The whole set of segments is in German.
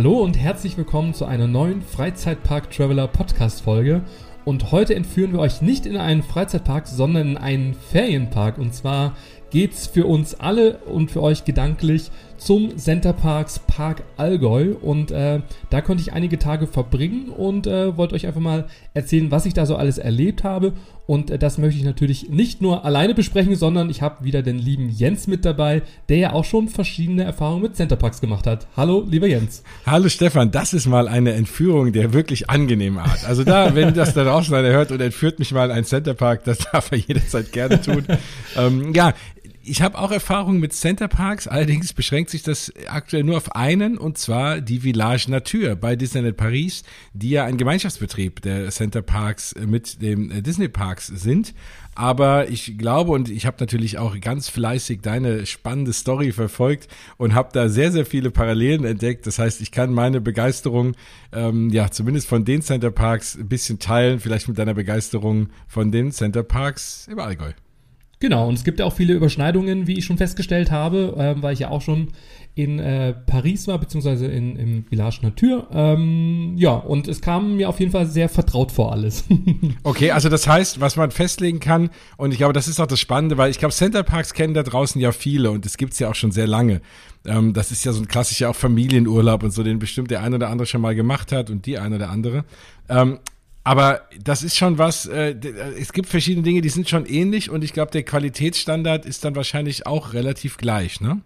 Hallo und herzlich willkommen zu einer neuen Freizeitpark Traveler Podcast Folge. Und heute entführen wir euch nicht in einen Freizeitpark, sondern in einen Ferienpark. Und zwar geht's für uns alle und für euch gedanklich zum Center Parks Park Allgäu. Und äh, da konnte ich einige Tage verbringen und äh, wollte euch einfach mal erzählen, was ich da so alles erlebt habe. Und äh, das möchte ich natürlich nicht nur alleine besprechen, sondern ich habe wieder den lieben Jens mit dabei, der ja auch schon verschiedene Erfahrungen mit Center Parks gemacht hat. Hallo, lieber Jens. Hallo Stefan, das ist mal eine Entführung der wirklich angenehmen Art. Also da, wenn das da draußen einer hört und entführt mich mal in einen Center Park, das darf er jederzeit gerne tun. ähm, ja, ich habe auch Erfahrung mit Centerparks, allerdings beschränkt sich das aktuell nur auf einen, und zwar die Village Nature bei Disneyland Paris, die ja ein Gemeinschaftsbetrieb der Centerparks mit dem Disney Parks sind. Aber ich glaube und ich habe natürlich auch ganz fleißig deine spannende Story verfolgt und habe da sehr, sehr viele Parallelen entdeckt. Das heißt, ich kann meine Begeisterung, ähm, ja, zumindest von den Centerparks ein bisschen teilen, vielleicht mit deiner Begeisterung von den Centerparks im Allgäu. Genau, und es gibt ja auch viele Überschneidungen, wie ich schon festgestellt habe, äh, weil ich ja auch schon in äh, Paris war, beziehungsweise in, im Village Nature. Ähm, ja, und es kam mir auf jeden Fall sehr vertraut vor alles. okay, also das heißt, was man festlegen kann, und ich glaube, das ist auch das Spannende, weil ich glaube, Center Parks kennen da draußen ja viele und es gibt's ja auch schon sehr lange. Ähm, das ist ja so ein klassischer auch Familienurlaub und so, den bestimmt der ein oder andere schon mal gemacht hat und die ein oder andere. Ähm, aber das ist schon was, äh, es gibt verschiedene Dinge, die sind schon ähnlich und ich glaube, der Qualitätsstandard ist dann wahrscheinlich auch relativ gleich, ne?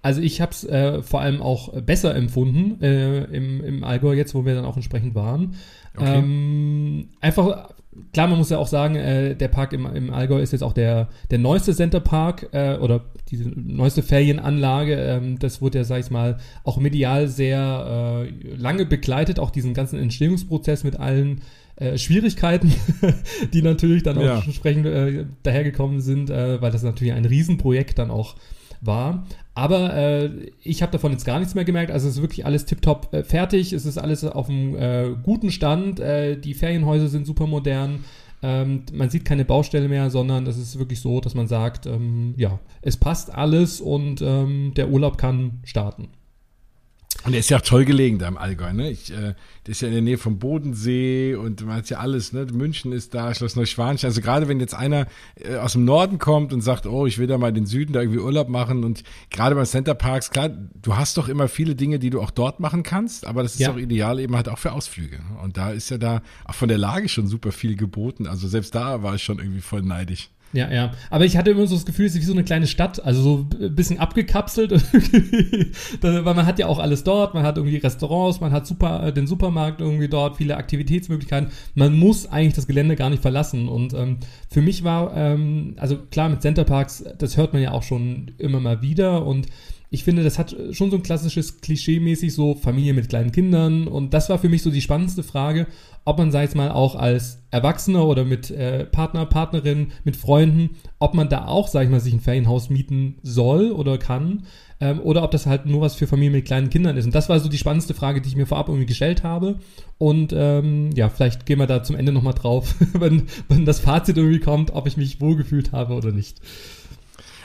Also ich habe es äh, vor allem auch besser empfunden äh, im, im Allgäu jetzt, wo wir dann auch entsprechend waren. Okay. Ähm, einfach, klar, man muss ja auch sagen, äh, der Park im, im Allgäu ist jetzt auch der, der neueste Center Park äh, oder diese neueste Ferienanlage. Ähm, das wurde ja, sag ich mal, auch medial sehr äh, lange begleitet, auch diesen ganzen Entstehungsprozess mit allen äh, Schwierigkeiten, die natürlich dann auch ja. entsprechend äh, dahergekommen sind, äh, weil das natürlich ein Riesenprojekt dann auch war. Aber äh, ich habe davon jetzt gar nichts mehr gemerkt. Also es ist wirklich alles tiptop äh, fertig. Es ist alles auf einem äh, guten Stand. Äh, die Ferienhäuser sind super modern. Ähm, man sieht keine Baustelle mehr, sondern es ist wirklich so, dass man sagt, ähm, ja, es passt alles und ähm, der Urlaub kann starten. Und er ist ja auch toll gelegen da im Allgäu, ne? Ich, äh, das ist ja in der Nähe vom Bodensee und man hat ja alles, ne? München ist da, Schloss Neuschwanstein. Also gerade wenn jetzt einer äh, aus dem Norden kommt und sagt, oh, ich will da mal den Süden da irgendwie Urlaub machen und gerade bei Center Parks, klar, du hast doch immer viele Dinge, die du auch dort machen kannst, aber das ist ja. auch ideal eben halt auch für Ausflüge. Und da ist ja da auch von der Lage schon super viel geboten. Also selbst da war ich schon irgendwie voll neidisch. Ja, ja. Aber ich hatte immer so das Gefühl, es ist wie so eine kleine Stadt, also so ein bisschen abgekapselt. Weil man hat ja auch alles dort, man hat irgendwie Restaurants, man hat super, äh, den Supermarkt irgendwie dort, viele Aktivitätsmöglichkeiten. Man muss eigentlich das Gelände gar nicht verlassen. Und ähm, für mich war, ähm, also klar, mit Centerparks, das hört man ja auch schon immer mal wieder und ich finde, das hat schon so ein klassisches Klischee-mäßig so Familie mit kleinen Kindern und das war für mich so die spannendste Frage, ob man, sei es mal, auch als Erwachsener oder mit äh, Partner, Partnerin, mit Freunden, ob man da auch, sag ich mal, sich ein Ferienhaus mieten soll oder kann ähm, oder ob das halt nur was für Familien mit kleinen Kindern ist. Und das war so die spannendste Frage, die ich mir vorab irgendwie gestellt habe. Und ähm, ja, vielleicht gehen wir da zum Ende nochmal drauf, wenn, wenn das Fazit irgendwie kommt, ob ich mich wohlgefühlt habe oder nicht.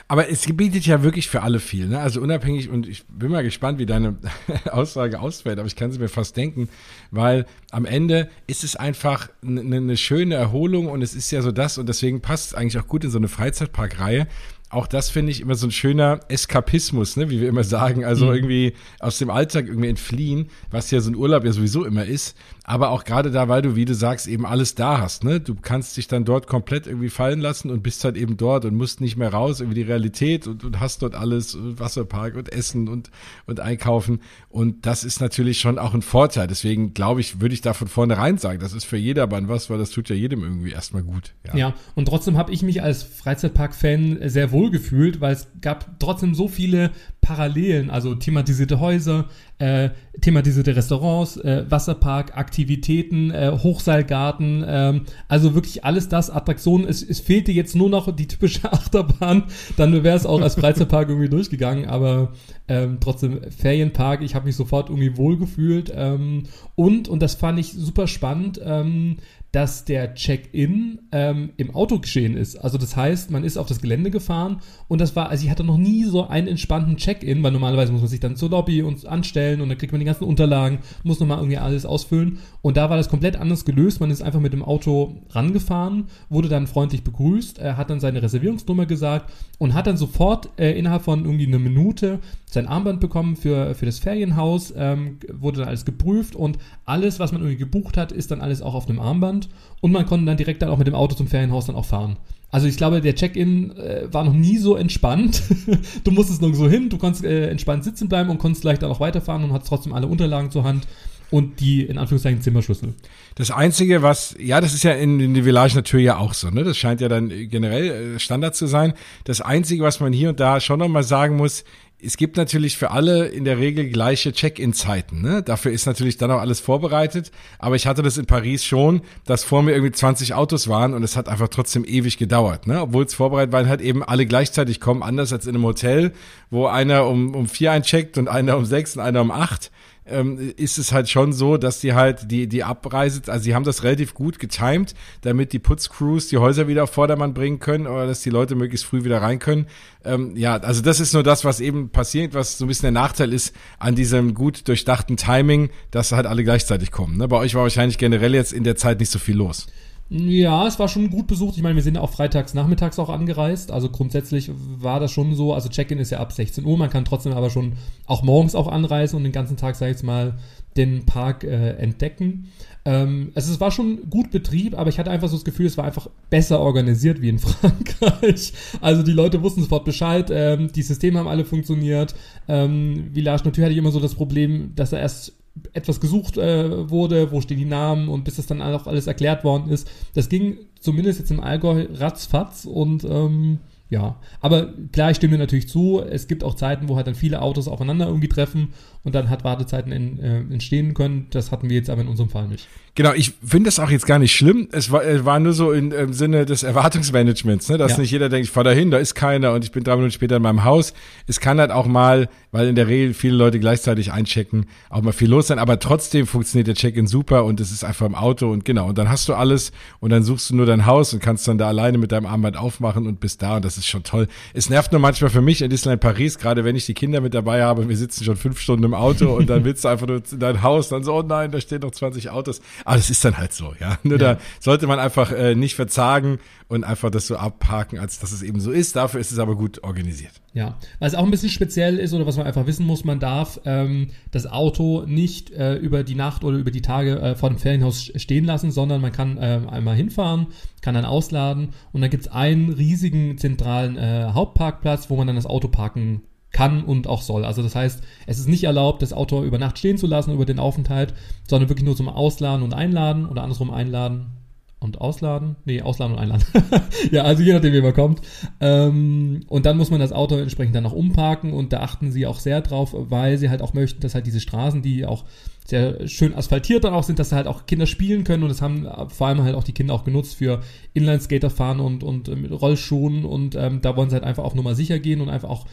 Aber es bietet ja wirklich für alle viel. Ne? Also unabhängig, und ich bin mal gespannt, wie deine Aussage ausfällt, aber ich kann sie mir fast denken, weil am Ende ist es einfach eine, eine schöne Erholung und es ist ja so das, und deswegen passt es eigentlich auch gut in so eine Freizeitparkreihe, auch das finde ich immer so ein schöner Eskapismus, ne, wie wir immer sagen. Also mhm. irgendwie aus dem Alltag irgendwie entfliehen, was ja so ein Urlaub ja sowieso immer ist. Aber auch gerade da, weil du, wie du sagst, eben alles da hast, ne? Du kannst dich dann dort komplett irgendwie fallen lassen und bist halt eben dort und musst nicht mehr raus, irgendwie die Realität und, und hast dort alles, Wasserpark und Essen und, und Einkaufen. Und das ist natürlich schon auch ein Vorteil. Deswegen glaube ich, würde ich da von vornherein sagen, das ist für jedermann was, weil das tut ja jedem irgendwie erstmal gut. Ja, ja und trotzdem habe ich mich als Freizeitpark-Fan sehr wohl gefühlt, weil es gab trotzdem so viele Parallelen, also thematisierte Häuser, äh, thematisierte Restaurants, äh, Wasserpark, Aktivitäten, äh, Hochseilgarten, äh, also wirklich alles das, Attraktionen. Es, es fehlte jetzt nur noch die typische Achterbahn, dann wäre es auch als Freizeitpark irgendwie durchgegangen, aber ähm, trotzdem Ferienpark, ich habe mich sofort irgendwie wohlgefühlt ähm, und, und das fand ich super spannend, ähm, dass der Check-in ähm, im Auto geschehen ist. Also das heißt, man ist auf das Gelände gefahren und das war, also ich hatte noch nie so einen entspannten Check-in, weil normalerweise muss man sich dann zur Lobby und anstellen stellen und dann kriegt man die ganzen Unterlagen, muss nochmal irgendwie alles ausfüllen. Und da war das komplett anders gelöst. Man ist einfach mit dem Auto rangefahren, wurde dann freundlich begrüßt, er hat dann seine Reservierungsnummer gesagt und hat dann sofort äh, innerhalb von irgendwie einer Minute sein Armband bekommen für, für das Ferienhaus, ähm, wurde dann alles geprüft und alles, was man irgendwie gebucht hat, ist dann alles auch auf dem Armband und man konnte dann direkt dann auch mit dem Auto zum Ferienhaus dann auch fahren. Also ich glaube, der Check-in äh, war noch nie so entspannt. du musstest nirgendwo hin, du konntest äh, entspannt sitzen bleiben und konntest gleich dann auch weiterfahren und hattest trotzdem alle Unterlagen zur Hand und die in Anführungszeichen Zimmerschlüssel. Das Einzige, was, ja, das ist ja in, in der Village natürlich ja auch so, ne? Das scheint ja dann generell äh, Standard zu sein. Das Einzige, was man hier und da schon nochmal sagen muss, es gibt natürlich für alle in der Regel gleiche Check-in-Zeiten. Ne? Dafür ist natürlich dann auch alles vorbereitet. Aber ich hatte das in Paris schon, dass vor mir irgendwie 20 Autos waren und es hat einfach trotzdem ewig gedauert. Ne? Obwohl es vorbereitet war, halt eben alle gleichzeitig kommen, anders als in einem Hotel, wo einer um, um vier eincheckt und einer um sechs und einer um acht ähm, ist es halt schon so, dass die halt die, die Abreise, also sie haben das relativ gut getimed, damit die Putzcrews die Häuser wieder auf Vordermann bringen können oder dass die Leute möglichst früh wieder rein können. Ähm, ja, also das ist nur das, was eben passiert, was so ein bisschen der Nachteil ist an diesem gut durchdachten Timing, dass halt alle gleichzeitig kommen. Ne? Bei euch war wahrscheinlich generell jetzt in der Zeit nicht so viel los. Ja, es war schon gut besucht. Ich meine, wir sind auch freitags nachmittags auch angereist. Also grundsätzlich war das schon so. Also Check-in ist ja ab 16 Uhr. Man kann trotzdem aber schon auch morgens auch anreisen und den ganzen Tag, sag ich jetzt mal, den Park äh, entdecken. Ähm, also es war schon gut Betrieb, aber ich hatte einfach so das Gefühl, es war einfach besser organisiert wie in Frankreich. Also die Leute wussten sofort Bescheid, ähm, die Systeme haben alle funktioniert. Ähm, Village natürlich hatte ich immer so das Problem, dass er erst etwas gesucht äh, wurde, wo stehen die Namen und bis das dann auch alles erklärt worden ist. Das ging zumindest jetzt im Allgäu ratzfatz und ähm, ja, aber klar, ich stimme dir natürlich zu. Es gibt auch Zeiten, wo halt dann viele Autos aufeinander irgendwie treffen und dann hat Wartezeiten in, äh, entstehen können. Das hatten wir jetzt aber in unserem Fall nicht. Genau, ich finde das auch jetzt gar nicht schlimm. Es war, war nur so in, im Sinne des Erwartungsmanagements, ne? dass ja. nicht jeder denkt, ich fahre dahin, da ist keiner und ich bin drei Minuten später in meinem Haus. Es kann halt auch mal, weil in der Regel viele Leute gleichzeitig einchecken, auch mal viel los sein, aber trotzdem funktioniert der Check-in super und es ist einfach im Auto und genau. Und dann hast du alles und dann suchst du nur dein Haus und kannst dann da alleine mit deinem Armband aufmachen und bist da und das ist schon toll. Es nervt nur manchmal für mich in Disneyland Paris, gerade wenn ich die Kinder mit dabei habe, wir sitzen schon fünf Stunden im Auto und dann willst du einfach nur in dein Haus, dann so, oh nein, da stehen noch 20 Autos. Aber das ist dann halt so, ja. Nur ja. da sollte man einfach äh, nicht verzagen und einfach das so abhaken, als dass es eben so ist. Dafür ist es aber gut organisiert. Ja, was auch ein bisschen speziell ist oder was man einfach wissen muss, man darf ähm, das Auto nicht äh, über die Nacht oder über die Tage äh, vor dem Ferienhaus stehen lassen, sondern man kann äh, einmal hinfahren, kann dann ausladen und dann gibt's einen riesigen zentralen äh, Hauptparkplatz, wo man dann das Auto parken kann und auch soll. Also das heißt, es ist nicht erlaubt, das Auto über Nacht stehen zu lassen über den Aufenthalt, sondern wirklich nur zum Ausladen und Einladen oder andersrum einladen und ausladen. Nee, ausladen und einladen. ja, also je nachdem, wie man kommt. Ähm, und dann muss man das Auto entsprechend dann noch umparken und da achten sie auch sehr drauf, weil sie halt auch möchten, dass halt diese Straßen, die auch sehr schön asphaltiert dann auch sind, dass da halt auch Kinder spielen können und das haben vor allem halt auch die Kinder auch genutzt für Inlineskater fahren und, und mit Rollschuhen und ähm, da wollen sie halt einfach auf Nummer sicher gehen und einfach auch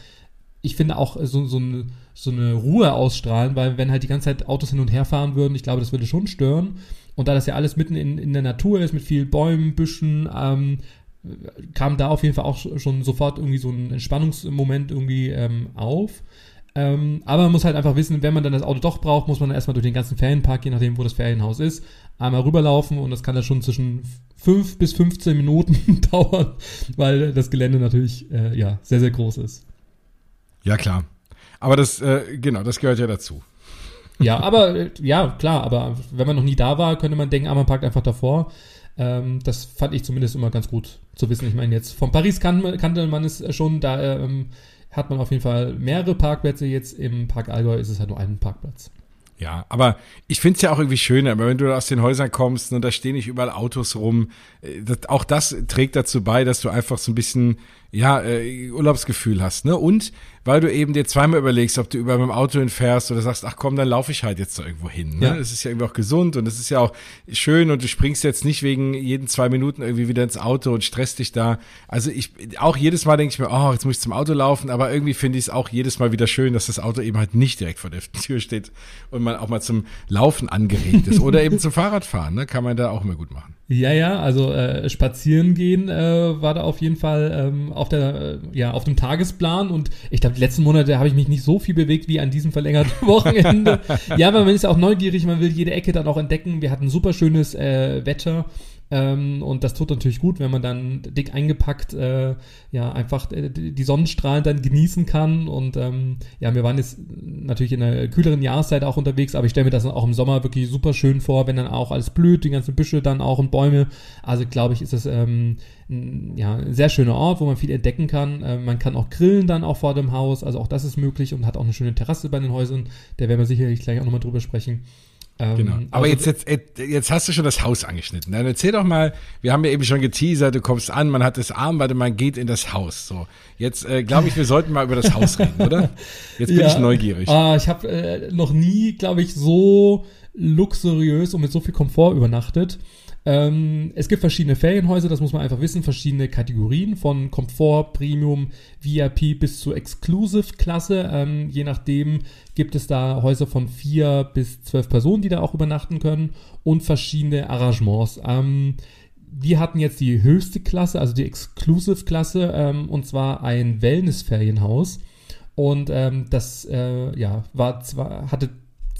ich finde auch so, so, eine, so eine Ruhe ausstrahlen, weil wenn halt die ganze Zeit Autos hin und her fahren würden, ich glaube, das würde schon stören. Und da das ja alles mitten in, in der Natur ist, mit vielen Bäumen, Büschen, ähm, kam da auf jeden Fall auch schon sofort irgendwie so ein Entspannungsmoment irgendwie ähm, auf. Ähm, aber man muss halt einfach wissen, wenn man dann das Auto doch braucht, muss man dann erstmal durch den ganzen Ferienpark, je nachdem, wo das Ferienhaus ist, einmal rüberlaufen und das kann dann schon zwischen 5 bis 15 Minuten dauern, weil das Gelände natürlich äh, ja sehr, sehr groß ist. Ja, klar. Aber das, äh, genau, das gehört ja dazu. Ja, aber, äh, ja, klar, aber wenn man noch nie da war, könnte man denken, ah, man parkt einfach davor. Ähm, das fand ich zumindest immer ganz gut zu wissen. Ich meine, jetzt von Paris kan kannte man es schon, da ähm, hat man auf jeden Fall mehrere Parkplätze. Jetzt im Park Allgäu ist es halt nur ein Parkplatz. Ja, aber ich finde es ja auch irgendwie schöner, wenn du aus den Häusern kommst und da stehen nicht überall Autos rum. Äh, das, auch das trägt dazu bei, dass du einfach so ein bisschen ja, äh, Urlaubsgefühl hast, ne? Und weil du eben dir zweimal überlegst, ob du über mit dem Auto hinfährst oder sagst, ach komm, dann laufe ich halt jetzt da irgendwo hin. Ne? Ja. Das ist ja irgendwie auch gesund und das ist ja auch schön und du springst jetzt nicht wegen jeden zwei Minuten irgendwie wieder ins Auto und stresst dich da. Also ich, auch jedes Mal denke ich mir, oh, jetzt muss ich zum Auto laufen, aber irgendwie finde ich es auch jedes Mal wieder schön, dass das Auto eben halt nicht direkt vor der Tür steht und man auch mal zum Laufen angeregt ist oder eben zum Fahrradfahren, ne? Kann man da auch immer gut machen. Ja, ja, also äh, spazieren gehen äh, war da auf jeden Fall ähm, auf der, äh, ja, auf dem Tagesplan und ich glaube, die letzten Monate habe ich mich nicht so viel bewegt wie an diesem verlängerten Wochenende. ja, aber man ist ja auch neugierig, man will jede Ecke dann auch entdecken. Wir hatten super schönes äh, Wetter ähm, und das tut natürlich gut, wenn man dann dick eingepackt, äh, ja, einfach äh, die Sonnenstrahlen dann genießen kann. Und ähm, ja, wir waren jetzt natürlich in einer kühleren Jahreszeit auch unterwegs, aber ich stelle mir das auch im Sommer wirklich super schön vor, wenn dann auch alles blüht, die ganzen Büsche dann auch und Bäume. Also glaube ich, ist es ähm, ja, ein sehr schöner Ort, wo man viel entdecken kann. Äh, man kann auch grillen dann auch vor dem Haus, also auch das ist möglich und hat auch eine schöne Terrasse bei den Häusern. Da werden wir sicherlich gleich auch nochmal drüber sprechen. Ähm, genau. Aber also, jetzt, jetzt, jetzt hast du schon das Haus angeschnitten. Dann erzähl doch mal, wir haben ja eben schon geteasert, du kommst an, man hat das Arm, warte, man geht in das Haus. So, jetzt äh, glaube ich, wir sollten mal über das Haus reden, oder? Jetzt bin ja. ich neugierig. Ah, ich habe äh, noch nie, glaube ich, so luxuriös und mit so viel Komfort übernachtet. Ähm, es gibt verschiedene Ferienhäuser, das muss man einfach wissen, verschiedene Kategorien von Komfort, Premium, VIP bis zur Exclusive-Klasse. Ähm, je nachdem gibt es da Häuser von vier bis zwölf Personen, die da auch übernachten können und verschiedene Arrangements. Ähm, wir hatten jetzt die höchste Klasse, also die Exclusive-Klasse, ähm, und zwar ein Wellness-Ferienhaus. Und ähm, das äh, ja, war zwar, hatte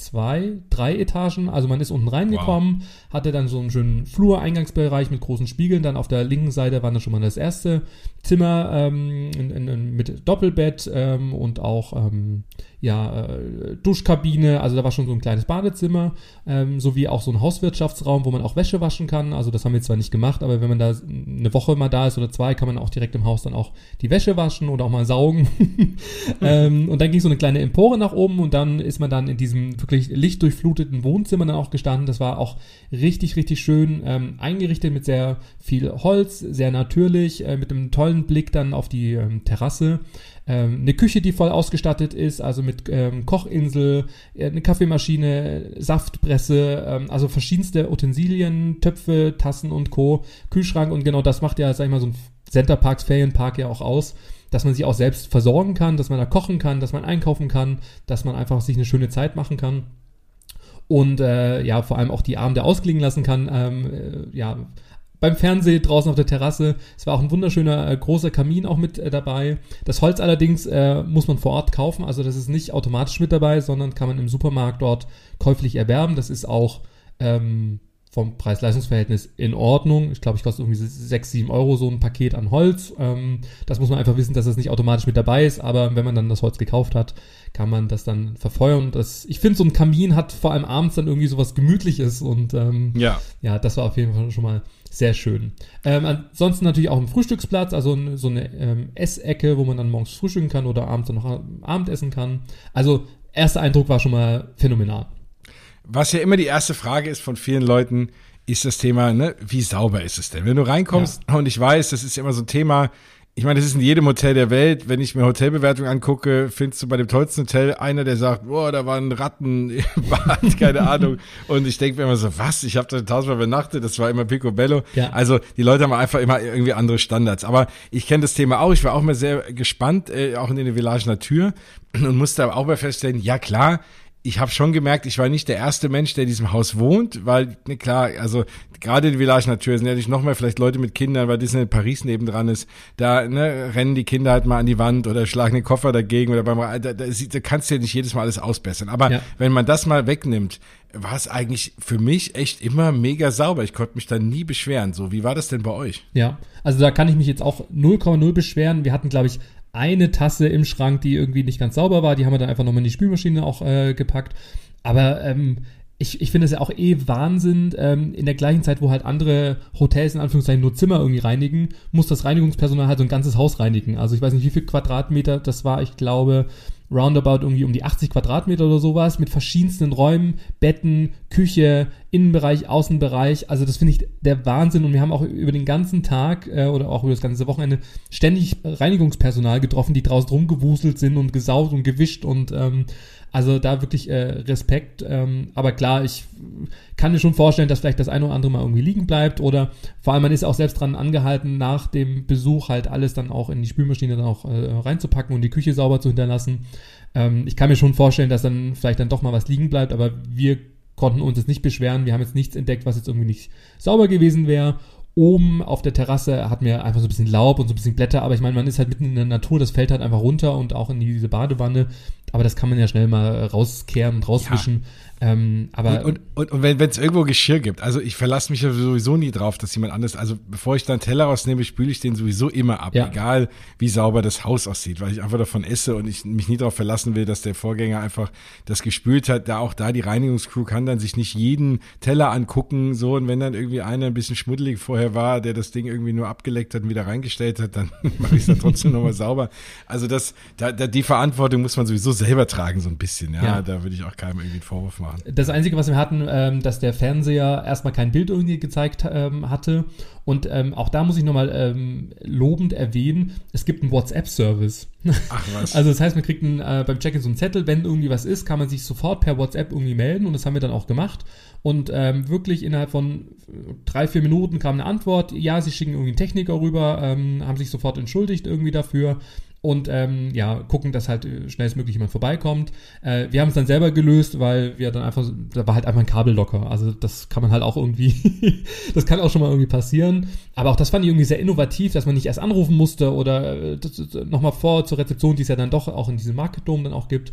zwei, drei Etagen. Also man ist unten reingekommen, wow. hatte dann so einen schönen Flur-Eingangsbereich mit großen Spiegeln. Dann auf der linken Seite war dann schon mal das erste Zimmer ähm, in, in, mit Doppelbett ähm, und auch ähm, ja, äh, Duschkabine, also da war schon so ein kleines Badezimmer, ähm, sowie auch so ein Hauswirtschaftsraum, wo man auch Wäsche waschen kann. Also das haben wir zwar nicht gemacht, aber wenn man da eine Woche mal da ist oder zwei, kann man auch direkt im Haus dann auch die Wäsche waschen oder auch mal saugen. ähm, und dann ging so eine kleine Empore nach oben und dann ist man dann in diesem wirklich lichtdurchfluteten Wohnzimmer dann auch gestanden. Das war auch richtig, richtig schön ähm, eingerichtet mit sehr viel Holz, sehr natürlich, äh, mit einem tollen Blick dann auf die ähm, Terrasse. Ähm, eine Küche, die voll ausgestattet ist, also mit ähm, Kochinsel, äh, eine Kaffeemaschine, Saftpresse, ähm, also verschiedenste Utensilien, Töpfe, Tassen und Co. Kühlschrank und genau das macht ja, sag ich mal, so ein Centerparks Ferienpark ja auch aus, dass man sich auch selbst versorgen kann, dass man da kochen kann, dass man einkaufen kann, dass man einfach sich eine schöne Zeit machen kann und äh, ja, vor allem auch die Abende ausklingen lassen kann. Ähm, äh, ja, beim Fernsehen draußen auf der Terrasse. Es war auch ein wunderschöner äh, großer Kamin auch mit äh, dabei. Das Holz allerdings äh, muss man vor Ort kaufen, also das ist nicht automatisch mit dabei, sondern kann man im Supermarkt dort käuflich erwerben. Das ist auch ähm, vom Preis-Leistungs-Verhältnis in Ordnung. Ich glaube, ich kostet irgendwie 6, 7 Euro so ein Paket an Holz. Ähm, das muss man einfach wissen, dass das nicht automatisch mit dabei ist, aber wenn man dann das Holz gekauft hat, kann man das dann verfeuern. Das, ich finde, so ein Kamin hat vor allem abends dann irgendwie sowas Gemütliches und ähm, ja. ja, das war auf jeden Fall schon mal sehr schön. Ähm, ansonsten natürlich auch ein Frühstücksplatz, also so eine ähm, Essecke, wo man dann morgens frühstücken kann oder abends dann noch Abendessen kann. Also erster Eindruck war schon mal phänomenal. Was ja immer die erste Frage ist von vielen Leuten, ist das Thema, ne, wie sauber ist es denn? Wenn du reinkommst ja. und ich weiß, das ist immer so ein Thema, ich meine, das ist in jedem Hotel der Welt. Wenn ich mir Hotelbewertungen angucke, findest du bei dem tollsten Hotel einer, der sagt, boah, da waren Ratten im Bad, keine Ahnung. Und ich denke mir immer so, was? Ich habe da tausendmal übernachtet, das war immer picobello. Ja. Also die Leute haben einfach immer irgendwie andere Standards. Aber ich kenne das Thema auch. Ich war auch mal sehr gespannt, äh, auch in der Village Natur und musste aber auch mal feststellen, ja klar, ich habe schon gemerkt, ich war nicht der erste Mensch, der in diesem Haus wohnt, weil, ne, klar, also gerade in Village Natur sind natürlich noch mehr vielleicht Leute mit Kindern, weil Disney Paris nebendran ist, da ne, rennen die Kinder halt mal an die Wand oder schlagen den Koffer dagegen oder beim da, da, da kannst du ja nicht jedes Mal alles ausbessern. Aber ja. wenn man das mal wegnimmt, war es eigentlich für mich echt immer mega sauber. Ich konnte mich da nie beschweren. So, wie war das denn bei euch? Ja, also da kann ich mich jetzt auch 0,0 beschweren. Wir hatten, glaube ich, eine Tasse im Schrank, die irgendwie nicht ganz sauber war. Die haben wir dann einfach nochmal in die Spülmaschine auch äh, gepackt. Aber ähm, ich, ich finde es ja auch eh Wahnsinn, ähm, in der gleichen Zeit, wo halt andere Hotels in Anführungszeichen nur Zimmer irgendwie reinigen, muss das Reinigungspersonal halt so ein ganzes Haus reinigen. Also ich weiß nicht, wie viel Quadratmeter das war. Ich glaube, roundabout irgendwie um die 80 Quadratmeter oder sowas mit verschiedensten Räumen, Betten, Küche, Innenbereich, Außenbereich. Also das finde ich der Wahnsinn und wir haben auch über den ganzen Tag äh, oder auch über das ganze Wochenende ständig Reinigungspersonal getroffen, die draußen rumgewuselt sind und gesaugt und gewischt und ähm, also da wirklich äh, Respekt. Ähm, aber klar, ich kann mir schon vorstellen, dass vielleicht das eine oder andere mal irgendwie liegen bleibt oder vor allem man ist auch selbst dran angehalten, nach dem Besuch halt alles dann auch in die Spülmaschine dann auch äh, reinzupacken und die Küche sauber zu hinterlassen. Ähm, ich kann mir schon vorstellen, dass dann vielleicht dann doch mal was liegen bleibt, aber wir konnten uns jetzt nicht beschweren. Wir haben jetzt nichts entdeckt, was jetzt irgendwie nicht sauber gewesen wäre. Oben auf der Terrasse hatten wir einfach so ein bisschen Laub und so ein bisschen Blätter, aber ich meine, man ist halt mitten in der Natur, das fällt halt einfach runter und auch in diese Badewanne. Aber das kann man ja schnell mal rauskehren und rauswischen. Ja. Ähm, aber und, und, und wenn es irgendwo Geschirr gibt, also ich verlasse mich ja sowieso nie drauf, dass jemand anders, also bevor ich dann Teller rausnehme, spüle ich den sowieso immer ab, ja. egal wie sauber das Haus aussieht, weil ich einfach davon esse und ich mich nie darauf verlassen will, dass der Vorgänger einfach das gespült hat. Da auch da die Reinigungscrew kann dann sich nicht jeden Teller angucken, so und wenn dann irgendwie einer ein bisschen schmuddelig vorher war, der das Ding irgendwie nur abgeleckt hat und wieder reingestellt hat, dann mache ich es dann trotzdem nochmal sauber. Also das, da, da, die Verantwortung muss man sowieso selber tragen, so ein bisschen. Ja, ja. da würde ich auch keinem irgendwie einen Vorwurf machen. Das Einzige, was wir hatten, ähm, dass der Fernseher erstmal kein Bild irgendwie gezeigt ähm, hatte. Und ähm, auch da muss ich nochmal ähm, lobend erwähnen, es gibt einen WhatsApp-Service. Ach was. Also das heißt, man kriegt einen, äh, beim Check-in so einen Zettel, wenn irgendwie was ist, kann man sich sofort per WhatsApp irgendwie melden und das haben wir dann auch gemacht. Und ähm, wirklich innerhalb von drei, vier Minuten kam eine Antwort, ja, sie schicken irgendwie einen Techniker rüber, ähm, haben sich sofort entschuldigt irgendwie dafür und ähm, ja, gucken, dass halt äh, schnellstmöglich jemand vorbeikommt. Äh, wir haben es dann selber gelöst, weil wir dann einfach, da war halt einfach ein Kabel locker. Also das kann man halt auch irgendwie, das kann auch schon mal irgendwie passieren. Aber auch das fand ich irgendwie sehr innovativ, dass man nicht erst anrufen musste oder äh, nochmal vor zur Rezeption, die es ja dann doch auch in diesem Marketdom dann auch gibt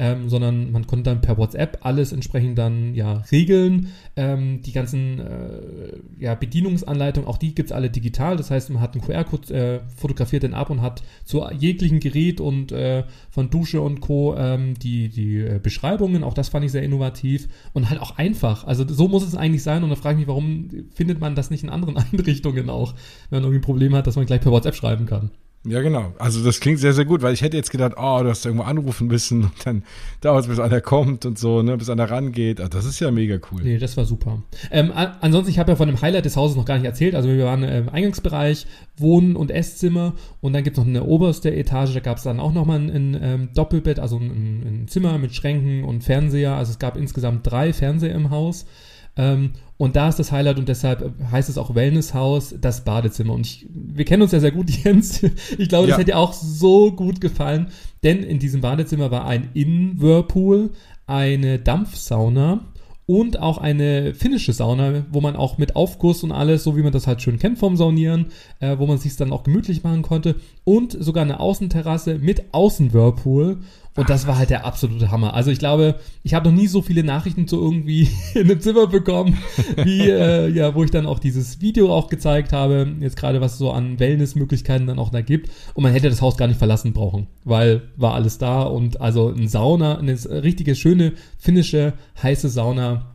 ähm, sondern man konnte dann per WhatsApp alles entsprechend dann ja regeln. Ähm, die ganzen äh, ja, Bedienungsanleitungen, auch die gibt es alle digital. Das heißt, man hat einen QR-Code, äh, fotografiert den ab und hat zu jeglichen Gerät und äh, von Dusche und Co. Ähm, die, die äh, Beschreibungen. Auch das fand ich sehr innovativ und halt auch einfach. Also so muss es eigentlich sein. Und da frage ich mich, warum findet man das nicht in anderen Einrichtungen auch, wenn man irgendwie ein Problem hat, dass man gleich per WhatsApp schreiben kann. Ja, genau. Also das klingt sehr, sehr gut, weil ich hätte jetzt gedacht, oh, du hast irgendwo anrufen müssen und dann dauert es, bis einer kommt und so, ne, bis einer rangeht. Also das ist ja mega cool. Nee, das war super. Ähm, ansonsten, ich habe ja von dem Highlight des Hauses noch gar nicht erzählt. Also wir waren im Eingangsbereich, Wohn- und Esszimmer und dann gibt es noch eine oberste Etage, da gab es dann auch nochmal ein, ein, ein ähm, Doppelbett, also ein, ein Zimmer mit Schränken und Fernseher. Also es gab insgesamt drei Fernseher im Haus. Ähm, und da ist das Highlight und deshalb heißt es auch Wellnesshaus, das Badezimmer. Und ich, wir kennen uns ja sehr gut, Jens. Ich glaube, das ja. hätte dir auch so gut gefallen, denn in diesem Badezimmer war ein In-Whirlpool, eine Dampfsauna und auch eine finnische Sauna, wo man auch mit Aufguss und alles, so wie man das halt schön kennt vom Saunieren, äh, wo man sich dann auch gemütlich machen konnte und sogar eine Außenterrasse mit Außenwhirlpool und das war halt der absolute Hammer. Also ich glaube, ich habe noch nie so viele Nachrichten zu irgendwie in einem Zimmer bekommen, wie äh, ja, wo ich dann auch dieses Video auch gezeigt habe, jetzt gerade was so an Wellnessmöglichkeiten dann auch da gibt. Und man hätte das Haus gar nicht verlassen brauchen, weil war alles da und also ein Sauna, eine richtige schöne finnische heiße Sauna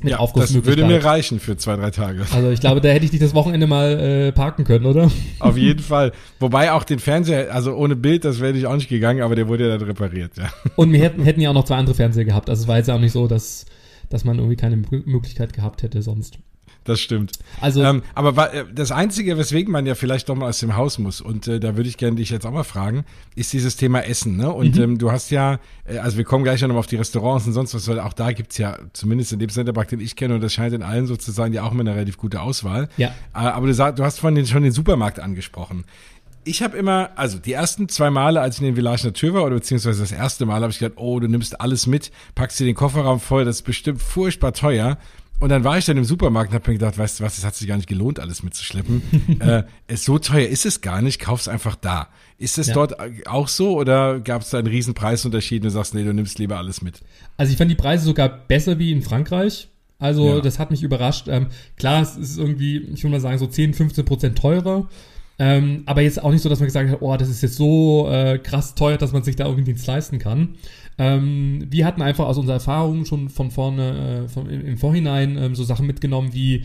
mit ja, Das würde mir reichen für zwei, drei Tage. Also ich glaube, da hätte ich dich das Wochenende mal äh, parken können, oder? Auf jeden Fall. Wobei auch den Fernseher, also ohne Bild, das wäre ich auch nicht gegangen, aber der wurde ja dann repariert, ja. Und wir hätten, hätten ja auch noch zwei andere Fernseher gehabt. Also es war jetzt auch nicht so, dass, dass man irgendwie keine Möglichkeit gehabt hätte sonst das stimmt. Also, ähm, aber äh, das Einzige, weswegen man ja vielleicht doch mal aus dem Haus muss, und äh, da würde ich gerne dich jetzt auch mal fragen, ist dieses Thema Essen. Ne? Und mhm. ähm, du hast ja, äh, also wir kommen gleich noch mal auf die Restaurants und sonst was, weil auch da gibt's ja, zumindest in dem Centerpark, den ich kenne, und das scheint in allen sozusagen ja auch immer eine relativ gute Auswahl. Ja. Äh, aber du, sag, du hast vorhin schon den Supermarkt angesprochen ich habe immer, also die ersten zwei Male, als ich in den Village Natur war, oder beziehungsweise das erste Mal, habe ich gedacht, oh, du nimmst alles mit, packst dir den Kofferraum voll, das ist bestimmt furchtbar teuer. Und dann war ich dann im Supermarkt und habe mir gedacht, weißt du was, es hat sich gar nicht gelohnt, alles mitzuschleppen. äh, es, so teuer ist es gar nicht, kauf's einfach da. Ist es ja. dort auch so oder gab es da einen riesen Preisunterschied und du sagst, nee, du nimmst lieber alles mit? Also ich fand die Preise sogar besser wie in Frankreich. Also ja. das hat mich überrascht. Ähm, klar, es ist irgendwie, ich würde mal sagen, so 10, 15 Prozent teurer. Ähm, aber jetzt auch nicht so, dass man gesagt hat, oh, das ist jetzt so äh, krass teuer, dass man sich da irgendwie Dienst leisten kann. Ähm, wir hatten einfach aus unserer Erfahrung schon von vorne, äh, von, im, im, Vorhinein ähm, so Sachen mitgenommen wie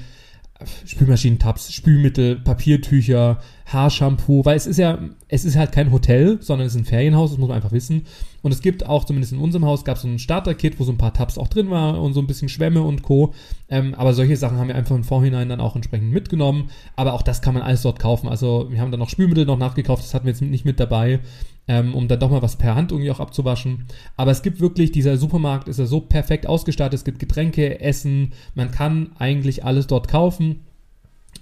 Spülmaschinentabs, Spülmittel, Papiertücher, Haarshampoo, weil es ist ja, es ist halt kein Hotel, sondern es ist ein Ferienhaus, das muss man einfach wissen. Und es gibt auch, zumindest in unserem Haus, gab es so ein Starter-Kit, wo so ein paar Tabs auch drin waren und so ein bisschen Schwämme und Co. Ähm, aber solche Sachen haben wir einfach im Vorhinein dann auch entsprechend mitgenommen. Aber auch das kann man alles dort kaufen. Also wir haben dann noch Spülmittel noch nachgekauft, das hatten wir jetzt nicht mit dabei ähm, um dann doch mal was per Hand irgendwie auch abzuwaschen. Aber es gibt wirklich, dieser Supermarkt ist ja so perfekt ausgestattet, es gibt Getränke, Essen, man kann eigentlich alles dort kaufen.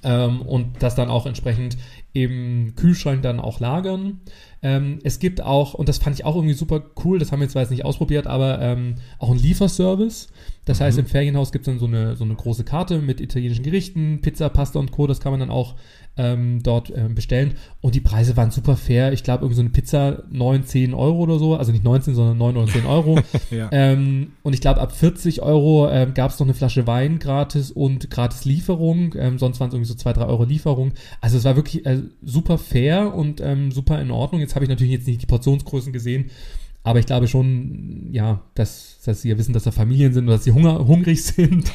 Ähm, und das dann auch entsprechend im Kühlschrank dann auch lagern. Ähm, es gibt auch, und das fand ich auch irgendwie super cool, das haben wir zwar jetzt nicht ausprobiert, aber ähm, auch ein Lieferservice. Das mhm. heißt, im Ferienhaus gibt es dann so eine, so eine große Karte mit italienischen Gerichten, Pizza, Pasta und Co. Das kann man dann auch ähm, dort ähm, bestellen. Und die Preise waren super fair. Ich glaube, irgendwie so eine Pizza 9, 10 Euro oder so. Also nicht 19, sondern 9 oder 10 Euro. ja. ähm, und ich glaube, ab 40 Euro ähm, gab es noch eine Flasche Wein gratis und gratis Lieferung. Ähm, sonst waren es irgendwie so 2, 3 Euro Lieferung. Also es war wirklich äh, super fair und ähm, super in Ordnung. Jetzt habe ich natürlich jetzt nicht die Portionsgrößen gesehen. Aber ich glaube schon, ja, dass, dass sie ja wissen, dass da Familien sind oder dass sie Hunger, hungrig sind.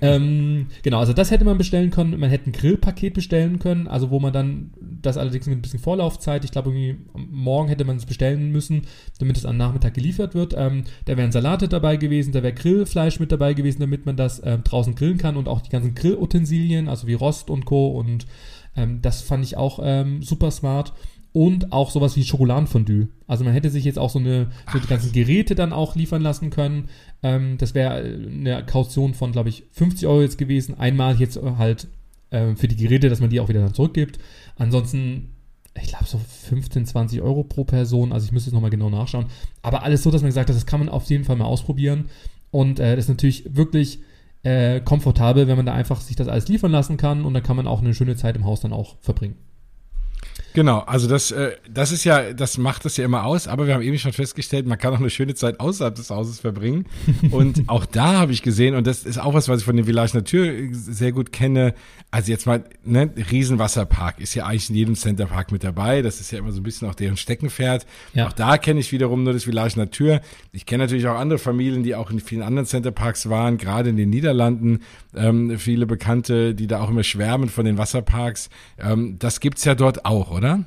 ähm, genau, also das hätte man bestellen können. Man hätte ein Grillpaket bestellen können, also wo man dann das allerdings mit ein bisschen Vorlaufzeit, ich glaube, irgendwie morgen hätte man es bestellen müssen, damit es am Nachmittag geliefert wird. Ähm, da wären Salate dabei gewesen, da wäre Grillfleisch mit dabei gewesen, damit man das äh, draußen grillen kann und auch die ganzen Grillutensilien, also wie Rost und Co. Und ähm, das fand ich auch ähm, super smart und auch sowas wie Schokoladenfondue. Also man hätte sich jetzt auch so eine so die ganzen Geräte dann auch liefern lassen können. Ähm, das wäre eine Kaution von, glaube ich, 50 Euro jetzt gewesen. Einmal jetzt halt äh, für die Geräte, dass man die auch wieder dann zurückgibt. Ansonsten, ich glaube, so 15, 20 Euro pro Person. Also ich müsste es nochmal genau nachschauen. Aber alles so, dass man gesagt hat, das kann man auf jeden Fall mal ausprobieren. Und äh, das ist natürlich wirklich äh, komfortabel, wenn man da einfach sich das alles liefern lassen kann. Und dann kann man auch eine schöne Zeit im Haus dann auch verbringen. Genau, also das, äh, das ist ja, das macht das ja immer aus, aber wir haben eben schon festgestellt, man kann auch eine schöne Zeit außerhalb des Hauses verbringen. Und auch da habe ich gesehen, und das ist auch was, was ich von dem Village Natur sehr gut kenne. Also jetzt mal, ne, Riesenwasserpark ist ja eigentlich in jedem Centerpark mit dabei. Das ist ja immer so ein bisschen auch deren Steckenpferd. Ja. Auch da kenne ich wiederum nur das Village Natur. Ich kenne natürlich auch andere Familien, die auch in vielen anderen Centerparks waren, gerade in den Niederlanden. Ähm, viele Bekannte, die da auch immer schwärmen von den Wasserparks. Ähm, das gibt's ja dort auch, oder? Oder?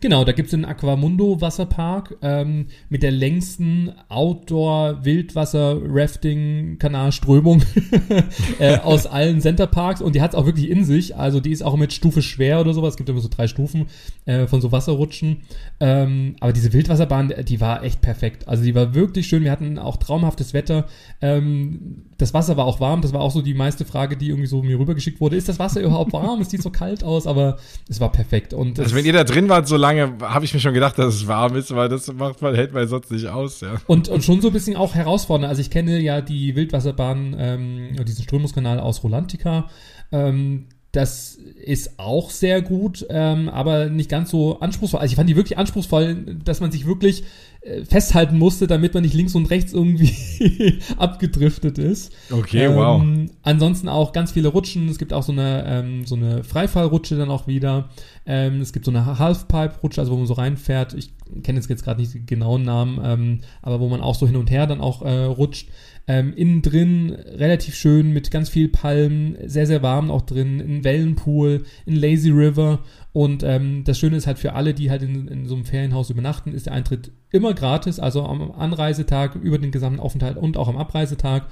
Genau, da gibt es den Aquamundo Wasserpark ähm, mit der längsten Outdoor-Wildwasser-Rafting-Kanalströmung äh, aus allen Centerparks und die hat es auch wirklich in sich. Also die ist auch mit Stufe schwer oder sowas. Es gibt immer so drei Stufen äh, von so Wasserrutschen. Ähm, aber diese Wildwasserbahn, die war echt perfekt. Also die war wirklich schön. Wir hatten auch traumhaftes Wetter. Ähm, das Wasser war auch warm. Das war auch so die meiste Frage, die irgendwie so mir rübergeschickt wurde. Ist das Wasser überhaupt warm? es sieht so kalt aus, aber es war perfekt. Und also wenn ihr da drin wart so lange, habe ich mir schon gedacht, dass es warm ist, weil das macht man, hält man sonst nicht aus. Ja. Und, und schon so ein bisschen auch herausfordernd. Also ich kenne ja die Wildwasserbahn, ähm, diesen Strömungskanal aus Rolantica. Ähm, das ist auch sehr gut, ähm, aber nicht ganz so anspruchsvoll. Also ich fand die wirklich anspruchsvoll, dass man sich wirklich äh, festhalten musste, damit man nicht links und rechts irgendwie abgedriftet ist. Okay, ähm, wow. Ansonsten auch ganz viele Rutschen. Es gibt auch so eine, ähm, so eine Freifallrutsche dann auch wieder. Ähm, es gibt so eine Halfpipe-Rutsche, also wo man so reinfährt. Ich kenne jetzt, jetzt gerade nicht den genauen Namen, ähm, aber wo man auch so hin und her dann auch äh, rutscht. Ähm, innen drin relativ schön mit ganz viel Palmen, sehr, sehr warm auch drin, ein Wellenpool, ein Lazy River. Und ähm, das Schöne ist halt für alle, die halt in, in so einem Ferienhaus übernachten, ist der Eintritt immer gratis, also am Anreisetag, über den gesamten Aufenthalt und auch am Abreisetag.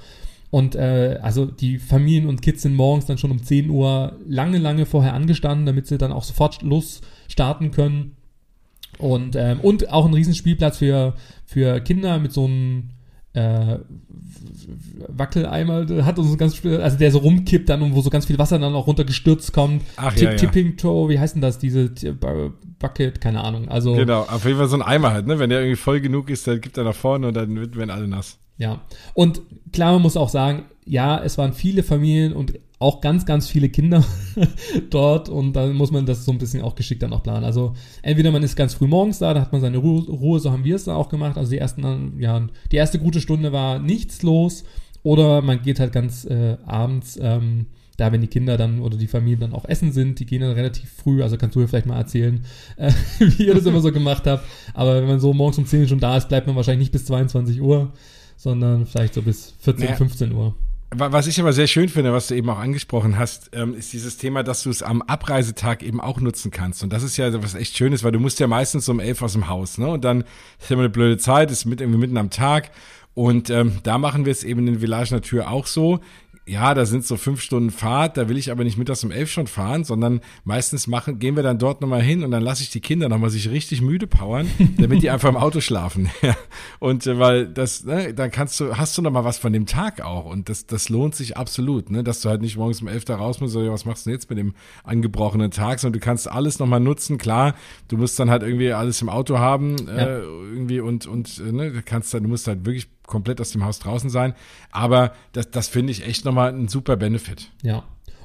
Und äh, also die Familien und Kids sind morgens dann schon um 10 Uhr lange, lange vorher angestanden, damit sie dann auch sofort losstarten können. Und, ähm, und auch ein Riesenspielplatz für, für Kinder mit so einem äh, Wackeleimer hat uns ganz, also der so rumkippt dann und wo so ganz viel Wasser dann auch runtergestürzt kommt. Ach, Tip, ja, ja. Tipping Toe, wie heißt denn das? Diese Bucket, keine Ahnung. Also genau, auf jeden Fall so ein Eimer halt, ne? Wenn der irgendwie voll genug ist, dann gibt er nach vorne und dann werden alle nass. Ja, und klar, man muss auch sagen, ja, es waren viele Familien und auch ganz, ganz viele Kinder dort und dann muss man das so ein bisschen auch geschickt dann auch planen. Also entweder man ist ganz früh morgens da, da hat man seine Ruhe, Ruhe so haben wir es dann auch gemacht. Also die ersten, ja, die erste gute Stunde war nichts los oder man geht halt ganz äh, abends, ähm, da wenn die Kinder dann oder die Familien dann auch essen sind, die gehen dann relativ früh, also kannst du mir vielleicht mal erzählen, äh, wie ihr das immer so gemacht habt. Aber wenn man so morgens um 10 schon da ist, bleibt man wahrscheinlich nicht bis 22 Uhr, sondern vielleicht so bis 14, naja. 15 Uhr. Was ich aber sehr schön finde, was du eben auch angesprochen hast, ähm, ist dieses Thema, dass du es am Abreisetag eben auch nutzen kannst. Und das ist ja was echt Schönes, weil du musst ja meistens um elf aus dem Haus, ne? Und dann ist immer eine blöde Zeit, ist mit irgendwie mitten am Tag. Und ähm, da machen wir es eben in Village Natur auch so. Ja, da sind so fünf Stunden Fahrt, da will ich aber nicht mittags um elf schon fahren, sondern meistens machen, gehen wir dann dort nochmal hin und dann lasse ich die Kinder nochmal sich richtig müde powern, damit die einfach im Auto schlafen. und äh, weil das, ne, dann kannst du, hast du nochmal was von dem Tag auch und das, das lohnt sich absolut, ne, dass du halt nicht morgens um elf da raus musst, oder was machst du jetzt mit dem angebrochenen Tag, sondern du kannst alles nochmal nutzen, klar, du musst dann halt irgendwie alles im Auto haben, ja. äh, irgendwie und, und, äh, ne, du kannst dann, du musst halt wirklich komplett aus dem Haus draußen sein. Aber das, das finde ich echt nochmal ein super Benefit. Ja.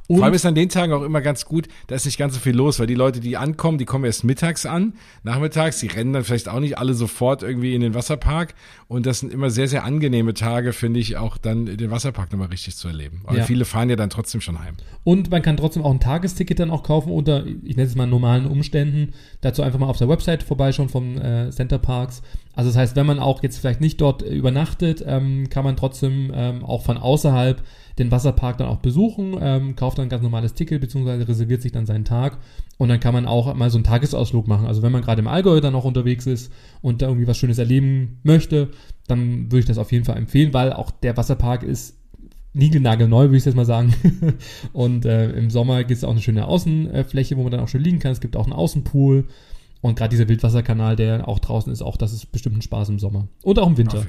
Und Vor allem ist an den Tagen auch immer ganz gut, da ist nicht ganz so viel los, weil die Leute, die ankommen, die kommen erst mittags an, nachmittags, die rennen dann vielleicht auch nicht alle sofort irgendwie in den Wasserpark. Und das sind immer sehr, sehr angenehme Tage, finde ich, auch dann den Wasserpark nochmal richtig zu erleben. Aber ja. viele fahren ja dann trotzdem schon heim. Und man kann trotzdem auch ein Tagesticket dann auch kaufen unter, ich nenne es mal normalen Umständen. Dazu einfach mal auf der Website vorbeischauen vom äh, Center Parks. Also das heißt, wenn man auch jetzt vielleicht nicht dort übernachtet, ähm, kann man trotzdem ähm, auch von außerhalb den Wasserpark dann auch besuchen, ähm, kauft dann ein ganz normales Ticket beziehungsweise reserviert sich dann seinen Tag und dann kann man auch mal so einen Tagesausflug machen. Also wenn man gerade im Allgäu dann auch unterwegs ist und da irgendwie was Schönes erleben möchte, dann würde ich das auf jeden Fall empfehlen, weil auch der Wasserpark ist niegelnagelneu, würde ich jetzt mal sagen. und äh, im Sommer gibt es auch eine schöne Außenfläche, wo man dann auch schön liegen kann. Es gibt auch einen Außenpool. Und gerade dieser Wildwasserkanal, der auch draußen ist, auch das ist bestimmt ein Spaß im Sommer. Und auch im Winter.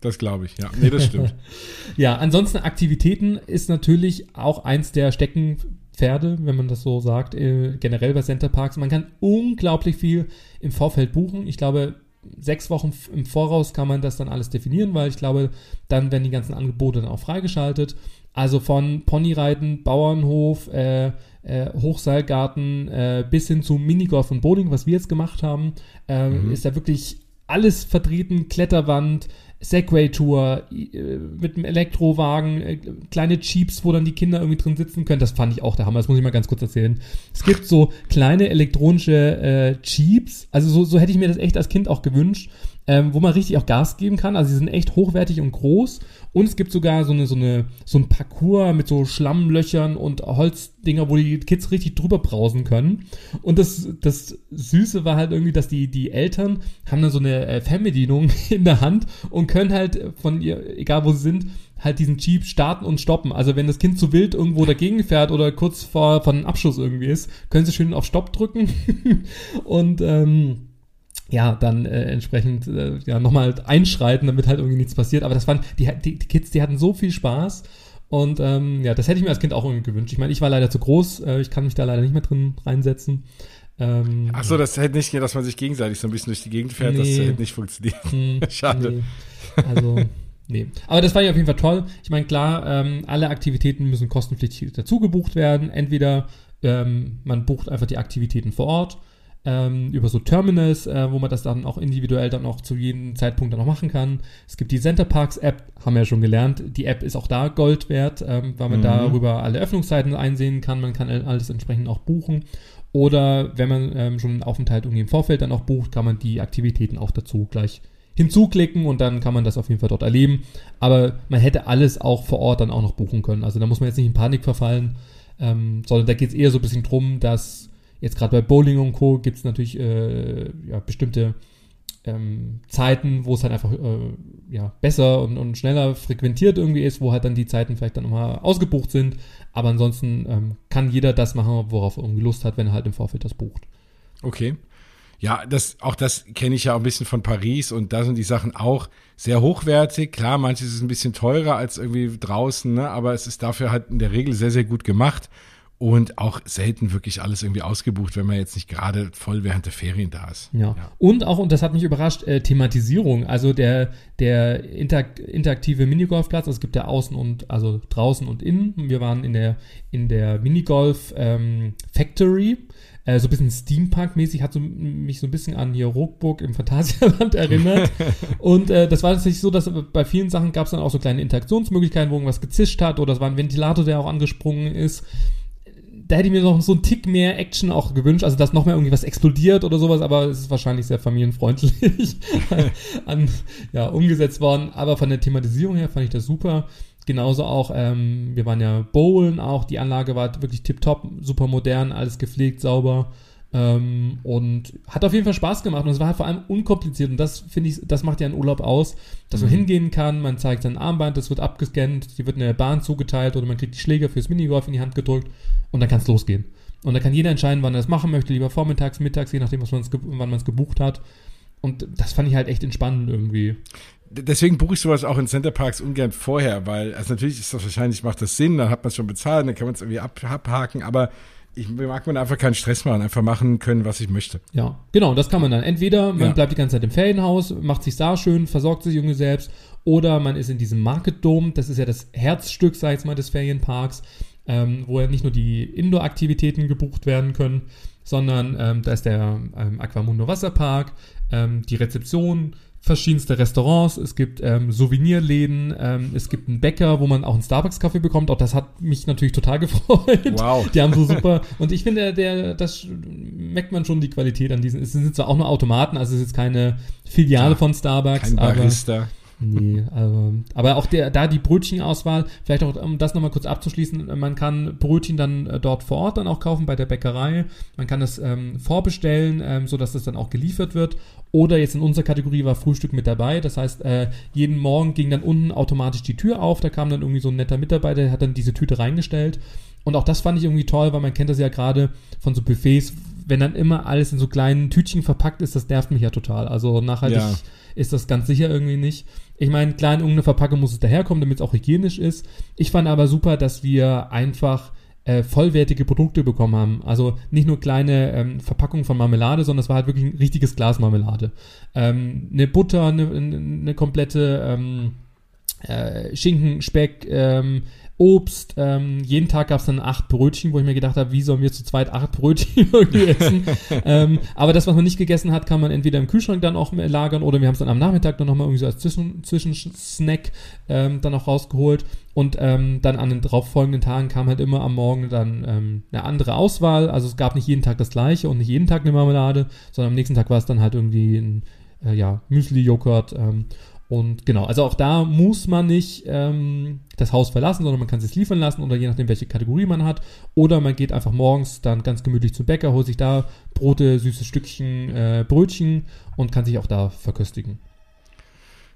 Das glaube ich, ja. Nee, das stimmt. ja, ansonsten Aktivitäten ist natürlich auch eins der Steckenpferde, wenn man das so sagt, äh, generell bei Center Parks. Man kann unglaublich viel im Vorfeld buchen. Ich glaube, sechs Wochen im Voraus kann man das dann alles definieren, weil ich glaube, dann werden die ganzen Angebote dann auch freigeschaltet. Also von Ponyreiten, Bauernhof, äh, äh, Hochseilgarten äh, bis hin zu Minigolf und Bowling, was wir jetzt gemacht haben, äh, mhm. ist da wirklich alles vertreten, Kletterwand, Segway-Tour äh, mit einem Elektrowagen, äh, kleine Jeeps, wo dann die Kinder irgendwie drin sitzen können. Das fand ich auch der Hammer. Das muss ich mal ganz kurz erzählen. Es gibt so kleine elektronische äh, Jeeps. Also so, so hätte ich mir das echt als Kind auch gewünscht ähm, wo man richtig auch Gas geben kann. Also sie sind echt hochwertig und groß. Und es gibt sogar so eine, so eine, so ein Parcours mit so Schlammlöchern und Holzdinger, wo die Kids richtig drüber brausen können. Und das, das Süße war halt irgendwie, dass die, die Eltern haben dann so eine äh, Fernbedienung in der Hand und können halt von ihr, egal wo sie sind, halt diesen Jeep starten und stoppen. Also wenn das Kind zu wild irgendwo dagegen fährt oder kurz vor von Abschuss irgendwie ist, können sie schön auf Stopp drücken und ähm, ja, dann äh, entsprechend äh, ja, nochmal einschreiten, damit halt irgendwie nichts passiert. Aber das waren, die, die, die Kids, die hatten so viel Spaß. Und ähm, ja, das hätte ich mir als Kind auch irgendwie gewünscht. Ich meine, ich war leider zu groß, äh, ich kann mich da leider nicht mehr drin reinsetzen. Ähm, Ach so, das hätte nicht, dass man sich gegenseitig so ein bisschen durch die Gegend fährt, nee, das hätte nicht funktioniert. Hm, Schade. Nee. Also, nee. Aber das war ja auf jeden Fall toll. Ich meine, klar, ähm, alle Aktivitäten müssen kostenpflichtig dazu gebucht werden. Entweder ähm, man bucht einfach die Aktivitäten vor Ort ähm, über so Terminals, äh, wo man das dann auch individuell dann auch zu jedem Zeitpunkt dann noch machen kann. Es gibt die Center Parks App, haben wir ja schon gelernt. Die App ist auch da Gold wert, ähm, weil man mhm. darüber alle Öffnungszeiten einsehen kann. Man kann alles entsprechend auch buchen. Oder wenn man ähm, schon einen Aufenthalt irgendwie im Vorfeld dann auch bucht, kann man die Aktivitäten auch dazu gleich hinzuklicken und dann kann man das auf jeden Fall dort erleben. Aber man hätte alles auch vor Ort dann auch noch buchen können. Also da muss man jetzt nicht in Panik verfallen, ähm, sondern da geht es eher so ein bisschen drum, dass Jetzt gerade bei Bowling und Co. gibt es natürlich äh, ja, bestimmte ähm, Zeiten, wo es halt einfach äh, ja, besser und, und, schneller frequentiert irgendwie ist, wo halt dann die Zeiten vielleicht dann nochmal ausgebucht sind. Aber ansonsten ähm, kann jeder das machen, worauf er irgendwie Lust hat, wenn er halt im Vorfeld das bucht. Okay. Ja, das, auch das kenne ich ja auch ein bisschen von Paris und da sind die Sachen auch sehr hochwertig. Klar, manches ist ein bisschen teurer als irgendwie draußen, ne? aber es ist dafür halt in der Regel sehr, sehr gut gemacht und auch selten wirklich alles irgendwie ausgebucht, wenn man jetzt nicht gerade voll während der Ferien da ist. Ja. ja. Und auch, und das hat mich überrascht, äh, Thematisierung. Also der, der interakt, interaktive Minigolfplatz, also es gibt ja außen und, also draußen und innen. Wir waren in der, in der Minigolf ähm, Factory. Äh, so ein bisschen Steampunk-mäßig, hat so, mich so ein bisschen an hier Rockburg im Phantasialand erinnert. und äh, das war tatsächlich so, dass bei vielen Sachen gab es dann auch so kleine Interaktionsmöglichkeiten, wo irgendwas gezischt hat oder es war ein Ventilator, der auch angesprungen ist da hätte ich mir noch so einen Tick mehr Action auch gewünscht, also dass noch mehr irgendwie was explodiert oder sowas, aber es ist wahrscheinlich sehr familienfreundlich an, ja, umgesetzt worden. Aber von der Thematisierung her fand ich das super. Genauso auch, ähm, wir waren ja bowlen auch, die Anlage war wirklich tipptopp, super modern, alles gepflegt, sauber. Ähm, und hat auf jeden Fall Spaß gemacht und es war halt vor allem unkompliziert und das finde ich, das macht ja einen Urlaub aus, dass mhm. man hingehen kann, man zeigt sein Armband, das wird abgescannt, die wird in der Bahn zugeteilt oder man kriegt die Schläger fürs Minigolf in die Hand gedrückt und dann kann es losgehen. Und dann kann jeder entscheiden, wann er das machen möchte, lieber vormittags, mittags, je nachdem, was man's, wann man es gebucht hat. Und das fand ich halt echt entspannend irgendwie deswegen buche ich sowas auch in Centerparks ungern vorher, weil also natürlich ist das wahrscheinlich macht das Sinn, dann hat man es schon bezahlt, dann kann man es irgendwie ab, abhaken, aber ich mag man einfach keinen Stress machen, einfach machen können, was ich möchte. Ja, genau, das kann man dann. Entweder man ja. bleibt die ganze Zeit im Ferienhaus, macht sich da schön, versorgt sich irgendwie selbst, oder man ist in diesem Market Dome, das ist ja das Herzstück, sag ich mal, des Ferienparks, ähm, wo ja nicht nur die Indoor-Aktivitäten gebucht werden können, sondern ähm, da ist der ähm, Aquamundo Wasserpark, ähm, die Rezeption, verschiedenste Restaurants, es gibt ähm, Souvenirläden, ähm, es gibt einen Bäcker, wo man auch einen Starbucks-Kaffee bekommt. Auch das hat mich natürlich total gefreut. Wow. Die haben so super. Und ich finde, der, das merkt man schon die Qualität an diesen. Es sind zwar auch nur Automaten, also es ist jetzt keine Filiale ja, von Starbucks. Kein Barista. Aber Nee, also, aber auch der, da die Brötchenauswahl, vielleicht auch, um das nochmal kurz abzuschließen, man kann Brötchen dann äh, dort vor Ort dann auch kaufen bei der Bäckerei. Man kann es ähm, vorbestellen, ähm, sodass das dann auch geliefert wird. Oder jetzt in unserer Kategorie war Frühstück mit dabei. Das heißt, äh, jeden Morgen ging dann unten automatisch die Tür auf. Da kam dann irgendwie so ein netter Mitarbeiter, der hat dann diese Tüte reingestellt. Und auch das fand ich irgendwie toll, weil man kennt das ja gerade von so Buffets, wenn dann immer alles in so kleinen Tütchen verpackt ist, das nervt mich ja total. Also nachhaltig ja. ist das ganz sicher irgendwie nicht. Ich meine, klar, in irgendeiner Verpackung muss es daherkommen, damit es auch hygienisch ist. Ich fand aber super, dass wir einfach äh, vollwertige Produkte bekommen haben. Also nicht nur kleine ähm, Verpackungen von Marmelade, sondern es war halt wirklich ein richtiges Glas Marmelade. Ähm, eine Butter, eine, eine komplette ähm, äh, Schinken, Speck, ähm, Obst. Ähm, jeden Tag gab es dann acht Brötchen, wo ich mir gedacht habe, wie sollen wir zu zweit acht Brötchen irgendwie essen? ähm, aber das, was man nicht gegessen hat, kann man entweder im Kühlschrank dann auch lagern oder wir haben es dann am Nachmittag dann nochmal irgendwie so als Zwischen Zwischensnack ähm, dann auch rausgeholt. Und ähm, dann an den darauffolgenden Tagen kam halt immer am Morgen dann ähm, eine andere Auswahl. Also es gab nicht jeden Tag das gleiche und nicht jeden Tag eine Marmelade, sondern am nächsten Tag war es dann halt irgendwie ein äh, ja, Müsli-Joghurt. Ähm, und genau, also auch da muss man nicht ähm, das Haus verlassen, sondern man kann es sich liefern lassen oder je nachdem, welche Kategorie man hat. Oder man geht einfach morgens dann ganz gemütlich zum Bäcker, holt sich da Brote, süße Stückchen, äh, Brötchen und kann sich auch da verköstigen.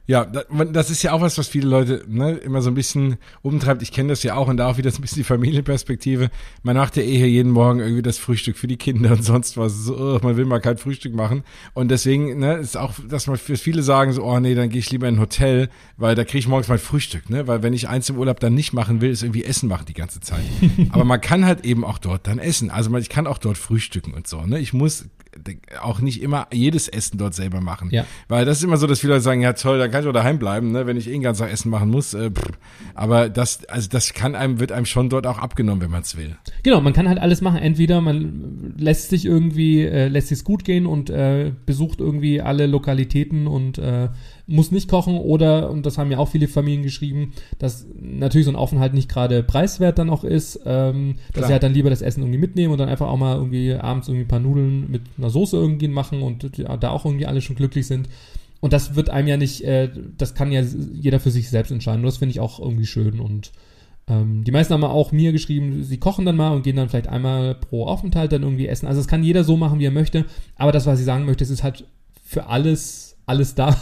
Ja, das ist ja auch was, was viele Leute ne, immer so ein bisschen umtreibt. Ich kenne das ja auch und da auch wieder so ein bisschen die Familienperspektive. Man macht ja eh hier jeden Morgen irgendwie das Frühstück für die Kinder und sonst was. So, oh, man will mal kein Frühstück machen. Und deswegen ne, ist auch, dass man für viele sagen so, oh nee, dann gehe ich lieber in ein Hotel, weil da kriege ich morgens mein Frühstück. Ne? Weil wenn ich eins im Urlaub dann nicht machen will, ist irgendwie Essen machen die ganze Zeit. Aber man kann halt eben auch dort dann essen. Also ich kann auch dort frühstücken und so. Ne? Ich muss auch nicht immer jedes Essen dort selber machen. Ja. Weil das ist immer so, dass viele Leute sagen, ja toll, dann kann ich auch daheim bleiben, ne, wenn ich eh den ganzen Tag Essen machen muss. Äh, aber das, also das kann einem, wird einem schon dort auch abgenommen, wenn man es will. Genau, man kann halt alles machen. Entweder man lässt sich irgendwie, äh, lässt sich gut gehen und äh, besucht irgendwie alle Lokalitäten und äh, muss nicht kochen oder, und das haben ja auch viele Familien geschrieben, dass natürlich so ein Aufenthalt nicht gerade preiswert dann auch ist, ähm, dass sie halt dann lieber das Essen irgendwie mitnehmen und dann einfach auch mal irgendwie abends irgendwie ein paar Nudeln mit einer Soße irgendwie machen und da auch irgendwie alle schon glücklich sind. Und das wird einem ja nicht, äh, das kann ja jeder für sich selbst entscheiden. Und das finde ich auch irgendwie schön. Und ähm, die meisten haben auch mir geschrieben, sie kochen dann mal und gehen dann vielleicht einmal pro Aufenthalt dann irgendwie essen. Also das kann jeder so machen, wie er möchte. Aber das, was ich sagen möchte, es ist halt für alles alles da.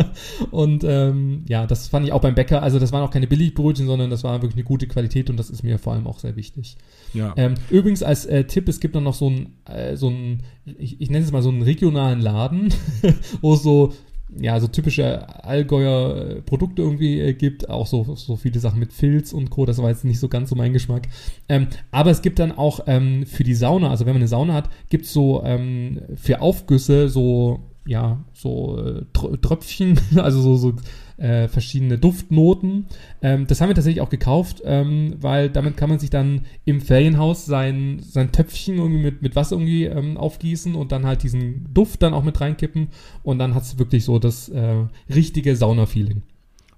und ähm, ja, das fand ich auch beim Bäcker. Also das waren auch keine Billigbrötchen, sondern das war wirklich eine gute Qualität und das ist mir vor allem auch sehr wichtig. Ja. Ähm, übrigens als äh, Tipp, es gibt dann noch so ein, äh, so ein ich, ich nenne es mal so einen regionalen Laden, wo es so ja, so typische Allgäuer äh, Produkte irgendwie äh, gibt, auch so, so viele Sachen mit Filz und Co., das war jetzt nicht so ganz so mein Geschmack. Ähm, aber es gibt dann auch ähm, für die Sauna, also wenn man eine Sauna hat, gibt es so ähm, für Aufgüsse so ja, so äh, Tröpfchen, also so, so äh, verschiedene Duftnoten. Ähm, das haben wir tatsächlich auch gekauft, ähm, weil damit kann man sich dann im Ferienhaus sein, sein Töpfchen irgendwie mit, mit Wasser irgendwie ähm, aufgießen und dann halt diesen Duft dann auch mit reinkippen und dann hat es wirklich so das äh, richtige Sauna-Feeling.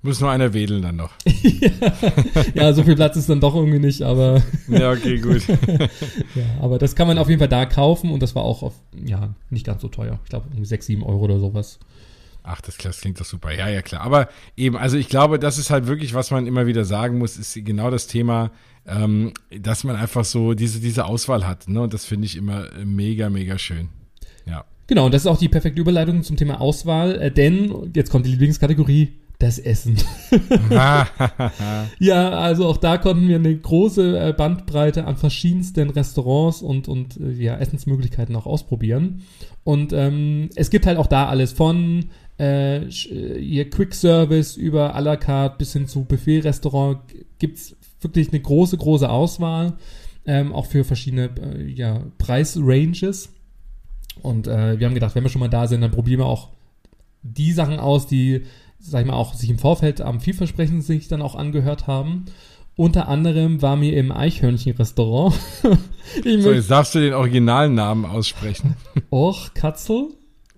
Muss nur einer wedeln dann noch. ja, so viel Platz ist dann doch irgendwie nicht, aber. ja, okay, gut. ja, aber das kann man auf jeden Fall da kaufen und das war auch auf, ja, nicht ganz so teuer. Ich glaube, 6, 7 Euro oder sowas. Ach, das, das klingt doch super. Ja, ja, klar. Aber eben, also ich glaube, das ist halt wirklich, was man immer wieder sagen muss, ist genau das Thema, ähm, dass man einfach so diese, diese Auswahl hat. Ne? Und das finde ich immer mega, mega schön. Ja. Genau, und das ist auch die perfekte Überleitung zum Thema Auswahl, äh, denn jetzt kommt die Lieblingskategorie, das Essen. ja, also auch da konnten wir eine große äh, Bandbreite an verschiedensten Restaurants und, und äh, ja, Essensmöglichkeiten auch ausprobieren. Und ähm, es gibt halt auch da alles von äh, ihr Quick Service über à la carte bis hin zu Buffet-Restaurant gibt es wirklich eine große, große Auswahl. Ähm, auch für verschiedene äh, ja, Preisranges. Und äh, wir haben gedacht, wenn wir schon mal da sind, dann probieren wir auch die Sachen aus, die, sag ich mal, auch sich im Vorfeld am vielversprechend sich dann auch angehört haben. Unter anderem war mir im Eichhörnchen-Restaurant. so, jetzt darfst du den originalen Namen aussprechen. Och, Katzel.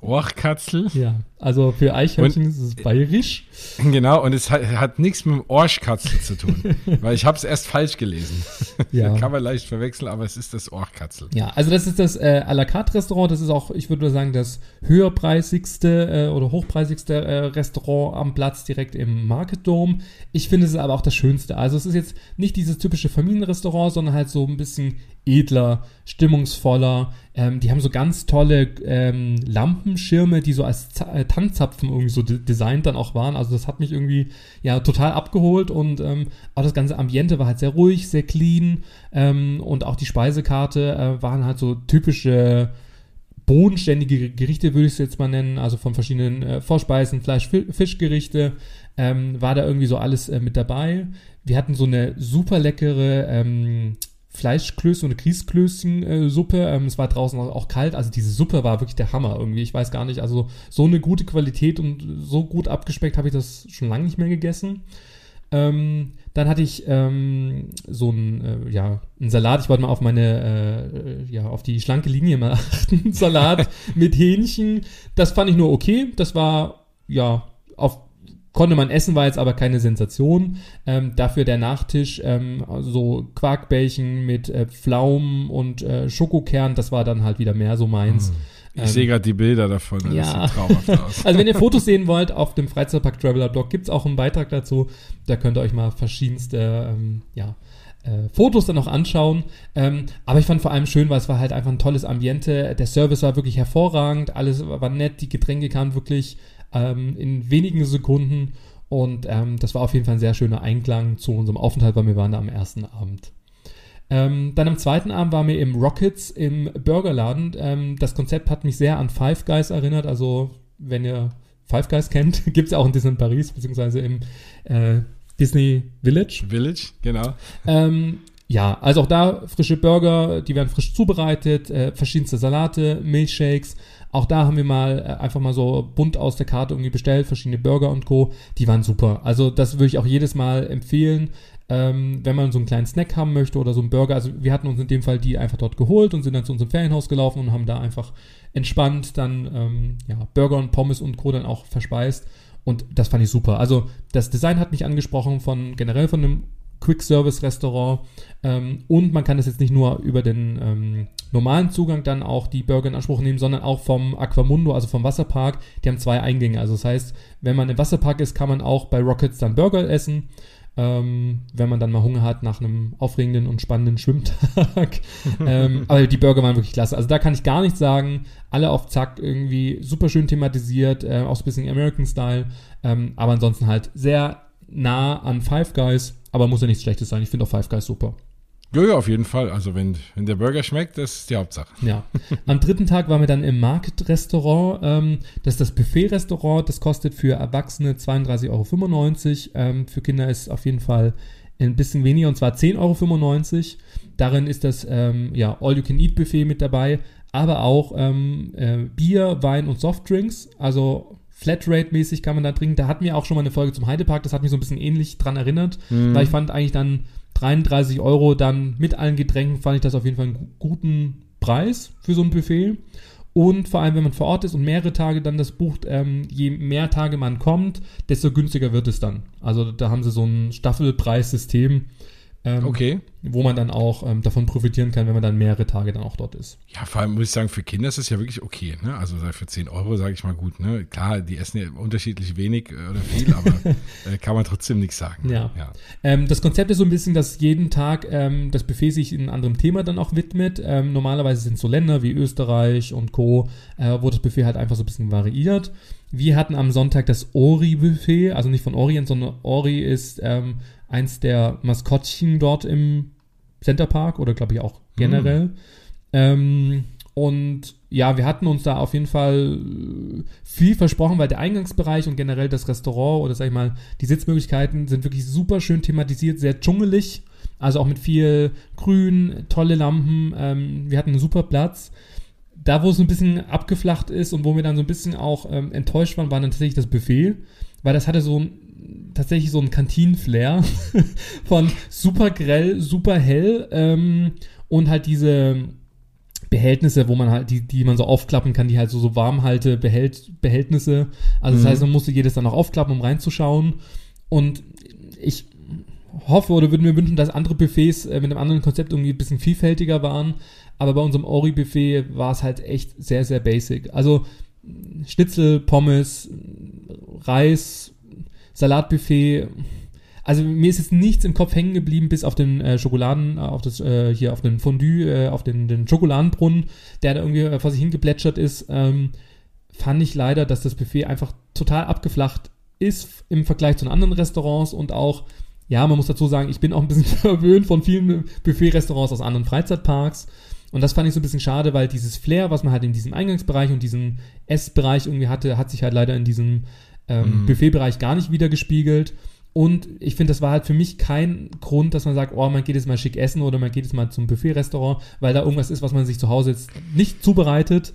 Orchkatzel. Ja, also für Eichhörnchen und, ist es bayerisch. Genau, und es hat, hat nichts mit dem Orchkatzel zu tun, weil ich habe es erst falsch gelesen. Ja. Kann man leicht verwechseln, aber es ist das Orchkatzel. Ja, also das ist das äh, à la carte Restaurant, das ist auch, ich würde sagen, das höherpreisigste äh, oder hochpreisigste äh, Restaurant am Platz direkt im Market Dome. Ich finde es aber auch das schönste. Also es ist jetzt nicht dieses typische Familienrestaurant, sondern halt so ein bisschen edler, stimmungsvoller. Ähm, die haben so ganz tolle ähm, Lampenschirme, die so als Z äh, Tanzzapfen irgendwie so de designt dann auch waren. Also das hat mich irgendwie ja total abgeholt und ähm, auch das ganze Ambiente war halt sehr ruhig, sehr clean ähm, und auch die Speisekarte äh, waren halt so typische bodenständige Gerichte, würde ich es jetzt mal nennen, also von verschiedenen äh, Vorspeisen, Fleisch, Fischgerichte, ähm, war da irgendwie so alles äh, mit dabei. Wir hatten so eine super leckere ähm, Fleischklöße und eine Grießklößchen-Suppe. Ähm, es war draußen auch, kalt, also diese Suppe war wirklich der Hammer irgendwie. Ich weiß gar nicht, also so eine gute Qualität und so gut abgespeckt habe ich das schon lange nicht mehr gegessen. Ähm, dann hatte ich ähm, so ein, äh, ja, ein Salat. Ich wollte mal auf meine, äh, ja, auf die schlanke Linie mal achten. Salat mit Hähnchen. Das fand ich nur okay. Das war, ja, Konnte man essen, war jetzt aber keine Sensation. Ähm, dafür der Nachtisch, ähm, so Quarkbällchen mit äh, Pflaumen und äh, Schokokern, das war dann halt wieder mehr so meins. Mm. Ich ähm, sehe gerade die Bilder davon, das ja. sieht traumhaft aus. also wenn ihr Fotos sehen wollt, auf dem Freizeitpark Traveler Blog gibt's auch einen Beitrag dazu. Da könnt ihr euch mal verschiedenste, ähm, ja, äh, Fotos dann noch anschauen. Ähm, aber ich fand vor allem schön, weil es war halt einfach ein tolles Ambiente. Der Service war wirklich hervorragend, alles war nett, die Getränke kamen wirklich ähm, in wenigen Sekunden. Und ähm, das war auf jeden Fall ein sehr schöner Einklang zu unserem Aufenthalt, weil wir waren da am ersten Abend. Ähm, dann am zweiten Abend waren wir im Rockets im Burgerladen. Ähm, das Konzept hat mich sehr an Five Guys erinnert. Also, wenn ihr Five Guys kennt, gibt es ja auch in Disney Paris, beziehungsweise im äh, Disney Village. Village, genau. Ähm, ja, also auch da frische Burger, die werden frisch zubereitet, äh, verschiedenste Salate, Milchshakes, auch da haben wir mal äh, einfach mal so bunt aus der Karte irgendwie bestellt, verschiedene Burger und Co. Die waren super. Also das würde ich auch jedes Mal empfehlen, ähm, wenn man so einen kleinen Snack haben möchte oder so einen Burger. Also wir hatten uns in dem Fall die einfach dort geholt und sind dann zu unserem Ferienhaus gelaufen und haben da einfach entspannt dann ähm, ja, Burger und Pommes und Co. dann auch verspeist. Und das fand ich super. Also das Design hat mich angesprochen von generell von einem Quick-Service-Restaurant. Ähm, und man kann das jetzt nicht nur über den ähm, normalen Zugang dann auch die Burger in Anspruch nehmen, sondern auch vom Aquamundo, also vom Wasserpark. Die haben zwei Eingänge. Also das heißt, wenn man im Wasserpark ist, kann man auch bei Rockets dann Burger essen. Ähm, wenn man dann mal Hunger hat nach einem aufregenden und spannenden Schwimmtag. ähm, aber die Burger waren wirklich klasse. Also da kann ich gar nichts sagen. Alle auf Zack irgendwie super schön thematisiert, äh, auch so ein bisschen American Style. Ähm, aber ansonsten halt sehr nah an Five Guys aber muss ja nichts Schlechtes sein. Ich finde auch Five Guys super. Ja, ja, auf jeden Fall. Also wenn, wenn der Burger schmeckt, das ist die Hauptsache. Ja. Am dritten Tag waren wir dann im Market-Restaurant. Ähm, das ist das Buffet-Restaurant. Das kostet für Erwachsene 32,95 Euro. Ähm, für Kinder ist auf jeden Fall ein bisschen weniger und zwar 10,95 Euro. Darin ist das ähm, ja, All-You-Can-Eat-Buffet mit dabei, aber auch ähm, äh, Bier, Wein und Softdrinks. Also Flatrate-mäßig kann man da trinken. Da hatten wir auch schon mal eine Folge zum Heidepark, das hat mich so ein bisschen ähnlich dran erinnert, mhm. weil ich fand eigentlich dann 33 Euro dann mit allen Getränken, fand ich das auf jeden Fall einen guten Preis für so ein Buffet. Und vor allem, wenn man vor Ort ist und mehrere Tage dann das bucht, ähm, je mehr Tage man kommt, desto günstiger wird es dann. Also da haben sie so ein Staffelpreissystem. Ähm, okay. Wo man dann auch ähm, davon profitieren kann, wenn man dann mehrere Tage dann auch dort ist. Ja, vor allem muss ich sagen, für Kinder ist das ja wirklich okay. Ne? Also für 10 Euro sage ich mal gut. Ne? Klar, die essen ja unterschiedlich wenig äh, oder viel, aber äh, kann man trotzdem nichts sagen. Ja. ja. Ähm, das Konzept ist so ein bisschen, dass jeden Tag ähm, das Buffet sich einem anderen Thema dann auch widmet. Ähm, normalerweise sind es so Länder wie Österreich und Co., äh, wo das Buffet halt einfach so ein bisschen variiert. Wir hatten am Sonntag das Ori-Buffet, also nicht von Orient, sondern Ori ist ähm, eins der Maskottchen dort im Center Park oder glaube ich auch generell. Mm. Ähm, und ja, wir hatten uns da auf jeden Fall viel versprochen, weil der Eingangsbereich und generell das Restaurant oder sag ich mal, die Sitzmöglichkeiten sind wirklich super schön thematisiert, sehr dschungelig. Also auch mit viel Grün, tolle Lampen. Ähm, wir hatten einen super Platz da, wo es ein bisschen abgeflacht ist und wo wir dann so ein bisschen auch ähm, enttäuscht waren, war dann tatsächlich das Buffet, weil das hatte so ein, tatsächlich so ein Kantinenflair von super grell, super hell ähm, und halt diese Behältnisse, wo man halt, die, die man so aufklappen kann, die halt so, so Warmhalte, Behält, Behältnisse. Also das mhm. heißt, man musste jedes dann auch aufklappen, um reinzuschauen. Und ich hoffe oder würde mir wünschen, dass andere Buffets äh, mit einem anderen Konzept irgendwie ein bisschen vielfältiger waren. Aber bei unserem Ori-Buffet war es halt echt sehr, sehr basic. Also Schnitzel, Pommes, Reis, Salatbuffet. Also mir ist jetzt nichts im Kopf hängen geblieben, bis auf den äh, Schokoladen, äh, auf das äh, hier auf den Fondue, äh, auf den, den Schokoladenbrunnen, der da irgendwie äh, vor sich hingeplätschert ist. Ähm, fand ich leider, dass das Buffet einfach total abgeflacht ist im Vergleich zu den anderen Restaurants und auch, ja, man muss dazu sagen, ich bin auch ein bisschen verwöhnt von vielen Buffet-Restaurants aus anderen Freizeitparks. Und das fand ich so ein bisschen schade, weil dieses Flair, was man halt in diesem Eingangsbereich und diesem Essbereich irgendwie hatte, hat sich halt leider in diesem ähm, mhm. Buffetbereich gar nicht wieder gespiegelt. Und ich finde, das war halt für mich kein Grund, dass man sagt, oh, man geht jetzt mal schick essen oder man geht jetzt mal zum Buffet-Restaurant, weil da irgendwas ist, was man sich zu Hause jetzt nicht zubereitet.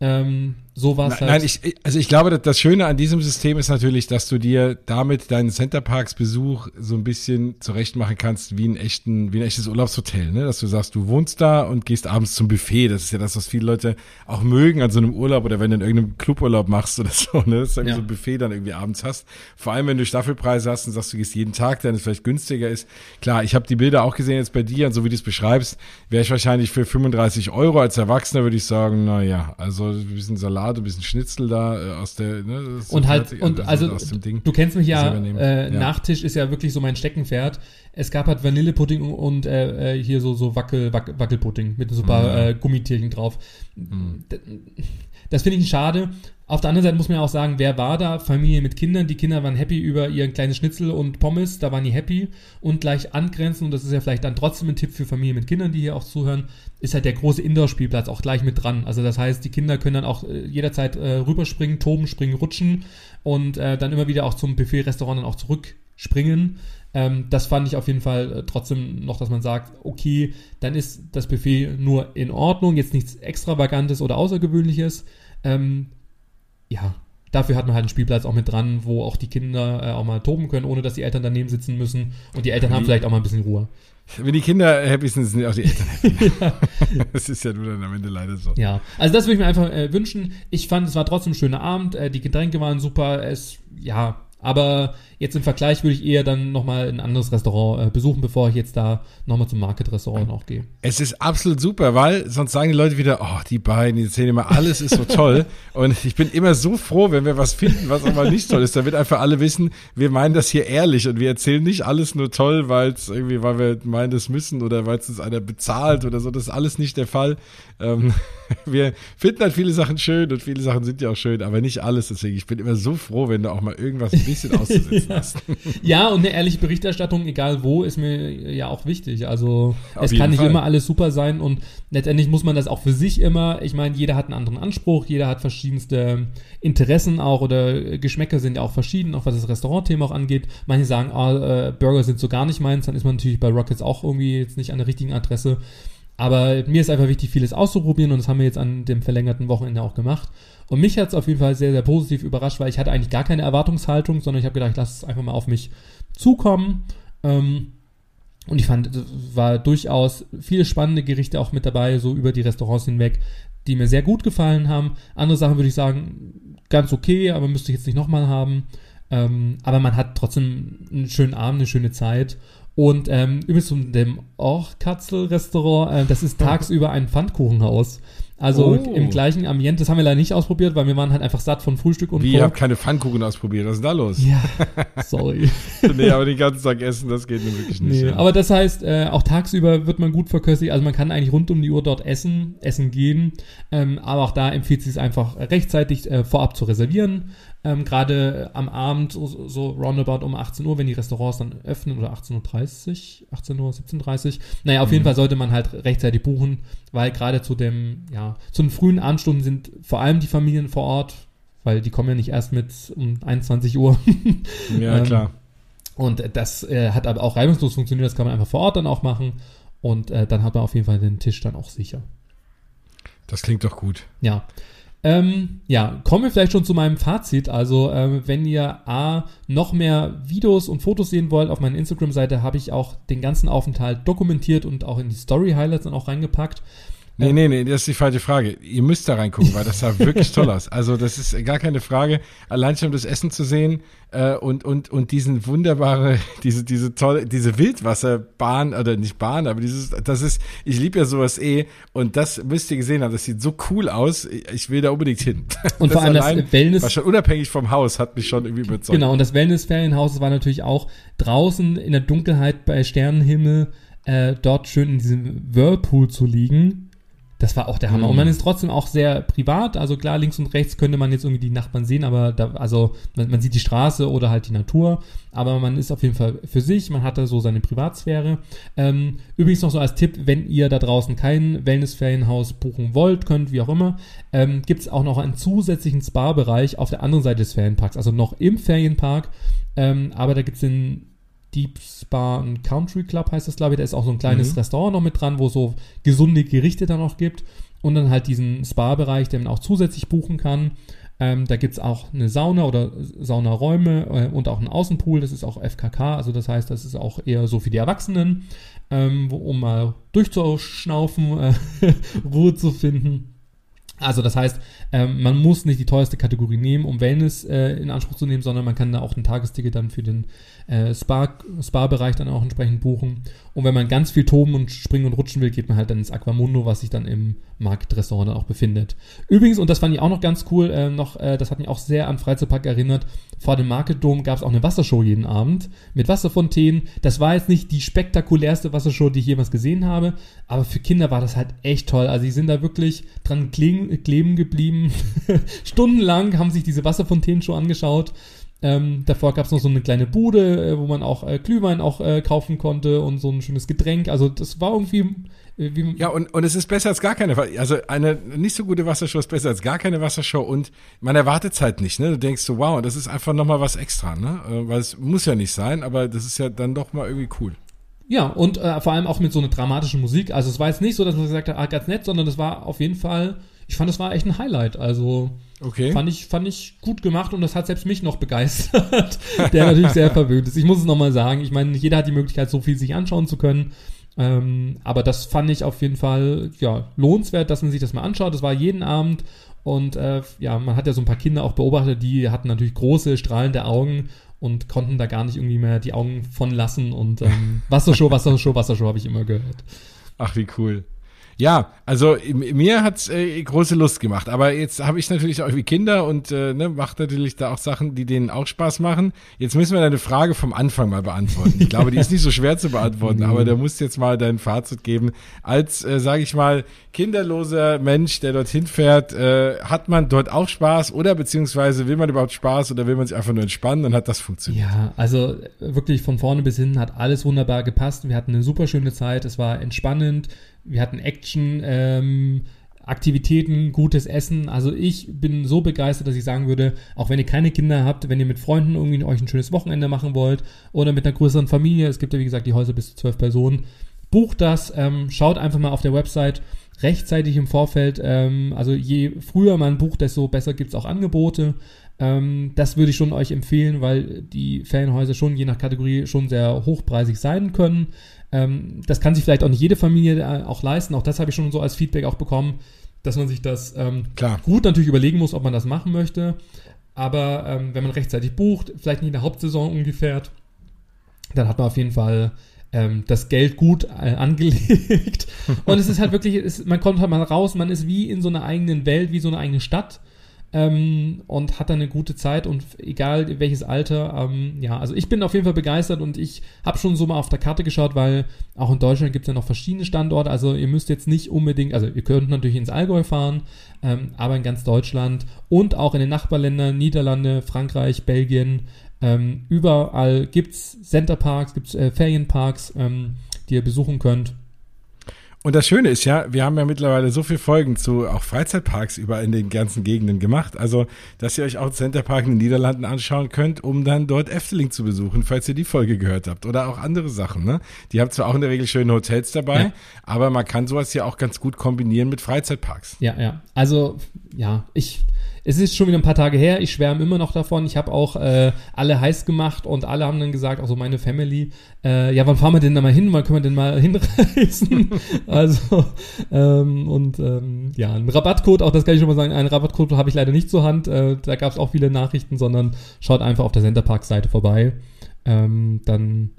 Ähm, so war es halt. Nein, ich, also ich glaube, das Schöne an diesem System ist natürlich, dass du dir damit deinen Centerparks-Besuch so ein bisschen zurechtmachen kannst wie ein echten, wie ein echtes Urlaubshotel, ne? Dass du sagst, du wohnst da und gehst abends zum Buffet. Das ist ja das, was viele Leute auch mögen an so einem Urlaub oder wenn du in irgendeinem Cluburlaub machst oder so, ne? Dass du ja. so ein Buffet dann irgendwie abends hast. Vor allem, wenn du Staffelpreise hast und sagst, du gehst jeden Tag, dann es vielleicht günstiger ist. Klar, ich habe die Bilder auch gesehen jetzt bei dir und so wie du es beschreibst, wäre ich wahrscheinlich für 35 Euro als Erwachsener, würde ich sagen, na ja, also ein bisschen Salat Salat, ein bisschen Schnitzel da äh, aus der, ne, Und halt, fertig, und also, also du kennst mich ja, äh, ja, Nachtisch ist ja wirklich so mein Steckenpferd. Es gab halt Vanillepudding und äh, äh, hier so, so Wackel, Wackel, Wackelpudding mit so ein paar mhm. äh, Gummitierchen drauf. Mhm. Das finde ich schade. Auf der anderen Seite muss man ja auch sagen, wer war da? Familie mit Kindern. Die Kinder waren happy über ihren kleinen Schnitzel und Pommes, da waren die happy. Und gleich angrenzend, und das ist ja vielleicht dann trotzdem ein Tipp für Familie mit Kindern, die hier auch zuhören, ist halt der große Indoor-Spielplatz auch gleich mit dran. Also das heißt, die Kinder können dann auch äh, jederzeit äh, rüberspringen, toben, springen, rutschen und äh, dann immer wieder auch zum Buffet-Restaurant dann auch zurückspringen. Ähm, das fand ich auf jeden Fall äh, trotzdem noch, dass man sagt, okay, dann ist das Buffet nur in Ordnung, jetzt nichts Extravagantes oder Außergewöhnliches. Ähm, ja, dafür hat man halt einen Spielplatz auch mit dran, wo auch die Kinder äh, auch mal toben können, ohne dass die Eltern daneben sitzen müssen. Und die Eltern haben vielleicht auch mal ein bisschen Ruhe. Wenn die Kinder happy sind, sind auch die Eltern happy. ja. Das ist ja nur dann am Ende leider so. Ja, also das würde ich mir einfach äh, wünschen. Ich fand, es war trotzdem ein schöner Abend. Äh, die Getränke waren super. Es, ja, aber Jetzt im Vergleich würde ich eher dann nochmal ein anderes Restaurant äh, besuchen, bevor ich jetzt da nochmal zum Market-Restaurant auch gehe. Es ist absolut super, weil sonst sagen die Leute wieder, oh, die beiden, die erzählen immer, alles ist so toll. und ich bin immer so froh, wenn wir was finden, was auch mal nicht toll ist. Damit einfach alle wissen, wir meinen das hier ehrlich und wir erzählen nicht alles nur toll, weil es irgendwie, weil wir meinen, das müssen oder weil es uns einer bezahlt oder so. Das ist alles nicht der Fall. Ähm, wir finden halt viele Sachen schön und viele Sachen sind ja auch schön, aber nicht alles. Deswegen, ich bin immer so froh, wenn du auch mal irgendwas ein bisschen auszusetzen hast. ja, und eine ehrliche Berichterstattung, egal wo, ist mir ja auch wichtig. Also Auf es kann nicht Fall. immer alles super sein und letztendlich muss man das auch für sich immer, ich meine, jeder hat einen anderen Anspruch, jeder hat verschiedenste Interessen auch oder Geschmäcker sind ja auch verschieden, auch was das Restaurantthema auch angeht. Manche sagen, ah, äh, Burger sind so gar nicht meins, dann ist man natürlich bei Rockets auch irgendwie jetzt nicht an der richtigen Adresse. Aber mir ist einfach wichtig, vieles auszuprobieren und das haben wir jetzt an dem verlängerten Wochenende auch gemacht. Und mich hat es auf jeden Fall sehr, sehr positiv überrascht, weil ich hatte eigentlich gar keine Erwartungshaltung, sondern ich habe gedacht, lass es einfach mal auf mich zukommen. Ähm, und ich fand, es war durchaus viele spannende Gerichte auch mit dabei, so über die Restaurants hinweg, die mir sehr gut gefallen haben. Andere Sachen würde ich sagen, ganz okay, aber müsste ich jetzt nicht nochmal haben. Ähm, aber man hat trotzdem einen schönen Abend, eine schöne Zeit Und ähm, übrigens zu dem Orchkatzel-Restaurant, äh, das ist tagsüber ein Pfannkuchenhaus. Also oh. im gleichen Ambiente, das haben wir leider nicht ausprobiert, weil wir waren halt einfach satt von Frühstück und Wie, ihr habt keine Pfannkuchen ausprobiert, was ist da los? Ja, sorry. nee, aber den ganzen Tag essen, das geht nun wirklich nicht. Nee, ja. aber das heißt, äh, auch tagsüber wird man gut verköstigt, also man kann eigentlich rund um die Uhr dort essen, essen gehen, ähm, aber auch da empfiehlt es sich einfach rechtzeitig äh, vorab zu reservieren. Ähm, Gerade am Abend, so, so roundabout um 18 Uhr, wenn die Restaurants dann öffnen, oder 18.30 Uhr, 18 Uhr, 17.30 Uhr. Naja, auf mhm. jeden Fall sollte man halt rechtzeitig buchen, weil gerade zu dem, ja, zu den frühen Abendstunden sind vor allem die Familien vor Ort, weil die kommen ja nicht erst mit um 21 Uhr. ja, ähm, klar. Und das äh, hat aber auch reibungslos funktioniert, das kann man einfach vor Ort dann auch machen. Und äh, dann hat man auf jeden Fall den Tisch dann auch sicher. Das klingt doch gut. Ja. Ähm, ja, kommen wir vielleicht schon zu meinem Fazit. Also, ähm, wenn ihr A, noch mehr Videos und Fotos sehen wollt, auf meiner Instagram-Seite habe ich auch den ganzen Aufenthalt dokumentiert und auch in die Story-Highlights dann auch reingepackt. Nee, nee, nee, das ist die falsche Frage. Ihr müsst da reingucken, weil das sah wirklich toll aus. Also das ist gar keine Frage. Allein schon das Essen zu sehen äh, und, und, und diesen wunderbare, diese, diese tolle, diese Wildwasserbahn, oder nicht Bahn, aber dieses, das ist, ich liebe ja sowas eh und das müsst ihr gesehen haben, das sieht so cool aus. Ich will da unbedingt hin. Und das vor allem allein, das Wellness. War schon unabhängig vom Haus, hat mich schon irgendwie überzeugt. Genau, und das Wellness-Ferienhaus war natürlich auch draußen in der Dunkelheit bei Sternenhimmel, äh, dort schön in diesem Whirlpool zu liegen das war auch der Hammer. Mhm. Und man ist trotzdem auch sehr privat. Also klar, links und rechts könnte man jetzt irgendwie die Nachbarn sehen, aber da, also man, man, sieht die Straße oder halt die Natur. Aber man ist auf jeden Fall für sich. Man hat da so seine Privatsphäre. Ähm, übrigens noch so als Tipp, wenn ihr da draußen kein Wellness-Ferienhaus buchen wollt, könnt, wie auch immer, ähm, gibt es auch noch einen zusätzlichen Spa-Bereich auf der anderen Seite des Ferienparks. Also noch im Ferienpark. Ähm, aber da gibt es den Deep Spa und Country Club heißt das, glaube ich. Da ist auch so ein kleines mhm. Restaurant noch mit dran, wo so gesunde Gerichte dann auch gibt. Und dann halt diesen Spa-Bereich, den man auch zusätzlich buchen kann. Ähm, da gibt es auch eine Sauna oder Saunaräume äh, und auch einen Außenpool. Das ist auch FKK, also das heißt, das ist auch eher so für die Erwachsenen, ähm, wo, um mal durchzuschnaufen, äh, Ruhe zu finden. Also das heißt, ähm, man muss nicht die teuerste Kategorie nehmen, um Wellness äh, in Anspruch zu nehmen, sondern man kann da auch ein Tagesticket dann für den äh, Spa-Bereich Spa dann auch entsprechend buchen. Und wenn man ganz viel toben und springen und rutschen will, geht man halt dann ins Aquamundo, was sich dann im Marktrestaurant dann auch befindet. Übrigens, und das fand ich auch noch ganz cool, äh, noch, äh, das hat mich auch sehr an Freizeitpark erinnert, vor dem Market Dome gab es auch eine Wassershow jeden Abend mit Wasserfontänen. Das war jetzt nicht die spektakulärste Wassershow, die ich jemals gesehen habe, aber für Kinder war das halt echt toll. Also die sind da wirklich dran kleben geblieben. Stundenlang haben sich diese Wasserfontänen-Show angeschaut. Ähm, davor gab es noch so eine kleine Bude, äh, wo man auch äh, Glühwein auch äh, kaufen konnte und so ein schönes Getränk. Also das war irgendwie. Äh, ja, und, und es ist besser als gar keine. Also eine nicht so gute Wassershow ist besser als gar keine Wassershow und man erwartet es halt nicht. Ne? Du denkst so, wow, das ist einfach nochmal was extra. Ne? Äh, weil es muss ja nicht sein, aber das ist ja dann doch mal irgendwie cool. Ja, und äh, vor allem auch mit so einer dramatischen Musik. Also es war jetzt nicht so, dass man gesagt hat, ah, ganz nett, sondern es war auf jeden Fall, ich fand, es war echt ein Highlight. Also Okay. Fand ich, fand ich gut gemacht und das hat selbst mich noch begeistert, der natürlich sehr verwöhnt ist. Ich muss es nochmal sagen, ich meine, jeder hat die Möglichkeit, so viel sich anschauen zu können. Ähm, aber das fand ich auf jeden Fall ja, lohnenswert, dass man sich das mal anschaut. Das war jeden Abend und äh, ja, man hat ja so ein paar Kinder auch beobachtet, die hatten natürlich große, strahlende Augen und konnten da gar nicht irgendwie mehr die Augen von lassen. Und ähm, Wassershow, Wassershow, Wassershow habe ich immer gehört. Ach, wie cool. Ja, also mir hat's äh, große Lust gemacht. Aber jetzt habe ich natürlich auch irgendwie Kinder und äh, ne, macht natürlich da auch Sachen, die denen auch Spaß machen. Jetzt müssen wir deine Frage vom Anfang mal beantworten. Ich glaube, die ist nicht so schwer zu beantworten, aber da musst jetzt mal dein Fazit geben. Als, äh, sage ich mal, kinderloser Mensch, der dorthin fährt, äh, hat man dort auch Spaß oder beziehungsweise will man überhaupt Spaß oder will man sich einfach nur entspannen? Dann hat das funktioniert. Ja, also wirklich von vorne bis hinten hat alles wunderbar gepasst. Wir hatten eine super schöne Zeit. Es war entspannend wir hatten Action, ähm, Aktivitäten, gutes Essen. Also ich bin so begeistert, dass ich sagen würde, auch wenn ihr keine Kinder habt, wenn ihr mit Freunden irgendwie euch ein schönes Wochenende machen wollt oder mit einer größeren Familie, es gibt ja wie gesagt die Häuser bis zu zwölf Personen, bucht das, ähm, schaut einfach mal auf der Website rechtzeitig im Vorfeld. Ähm, also je früher man bucht, desto besser gibt es auch Angebote. Ähm, das würde ich schon euch empfehlen, weil die Ferienhäuser schon je nach Kategorie schon sehr hochpreisig sein können. Ähm, das kann sich vielleicht auch nicht jede Familie äh, auch leisten. Auch das habe ich schon so als Feedback auch bekommen, dass man sich das ähm, gut natürlich überlegen muss, ob man das machen möchte. Aber ähm, wenn man rechtzeitig bucht, vielleicht nicht in der Hauptsaison ungefähr, dann hat man auf jeden Fall ähm, das Geld gut äh, angelegt. Und es ist halt wirklich, es, man kommt halt mal raus, man ist wie in so einer eigenen Welt, wie so eine eigene Stadt ähm, und hat dann eine gute Zeit und egal welches Alter, ähm, ja, also ich bin auf jeden Fall begeistert und ich habe schon so mal auf der Karte geschaut, weil auch in Deutschland gibt es ja noch verschiedene Standorte, also ihr müsst jetzt nicht unbedingt, also ihr könnt natürlich ins Allgäu fahren, ähm, aber in ganz Deutschland und auch in den Nachbarländern, Niederlande, Frankreich, Belgien, ähm, überall gibt's Centerparks, gibt's äh, Ferienparks, ähm, die ihr besuchen könnt. Und das Schöne ist ja, wir haben ja mittlerweile so viele Folgen zu auch Freizeitparks überall in den ganzen Gegenden gemacht. Also, dass ihr euch auch Centerpark in den Niederlanden anschauen könnt, um dann dort Efteling zu besuchen, falls ihr die Folge gehört habt. Oder auch andere Sachen, ne? Die haben zwar auch in der Regel schöne Hotels dabei, ja. aber man kann sowas ja auch ganz gut kombinieren mit Freizeitparks. Ja, ja. Also, ja, ich, es ist schon wieder ein paar Tage her, ich schwärme immer noch davon. Ich habe auch äh, alle heiß gemacht und alle haben dann gesagt, also meine Family, äh, ja, wann fahren wir denn da mal hin? Wann können wir denn mal hinreisen? also, ähm, und ähm, ja, ein Rabattcode, auch das kann ich schon mal sagen, einen Rabattcode habe ich leider nicht zur Hand. Äh, da gab es auch viele Nachrichten, sondern schaut einfach auf der Centerpark-Seite vorbei. Ähm, dann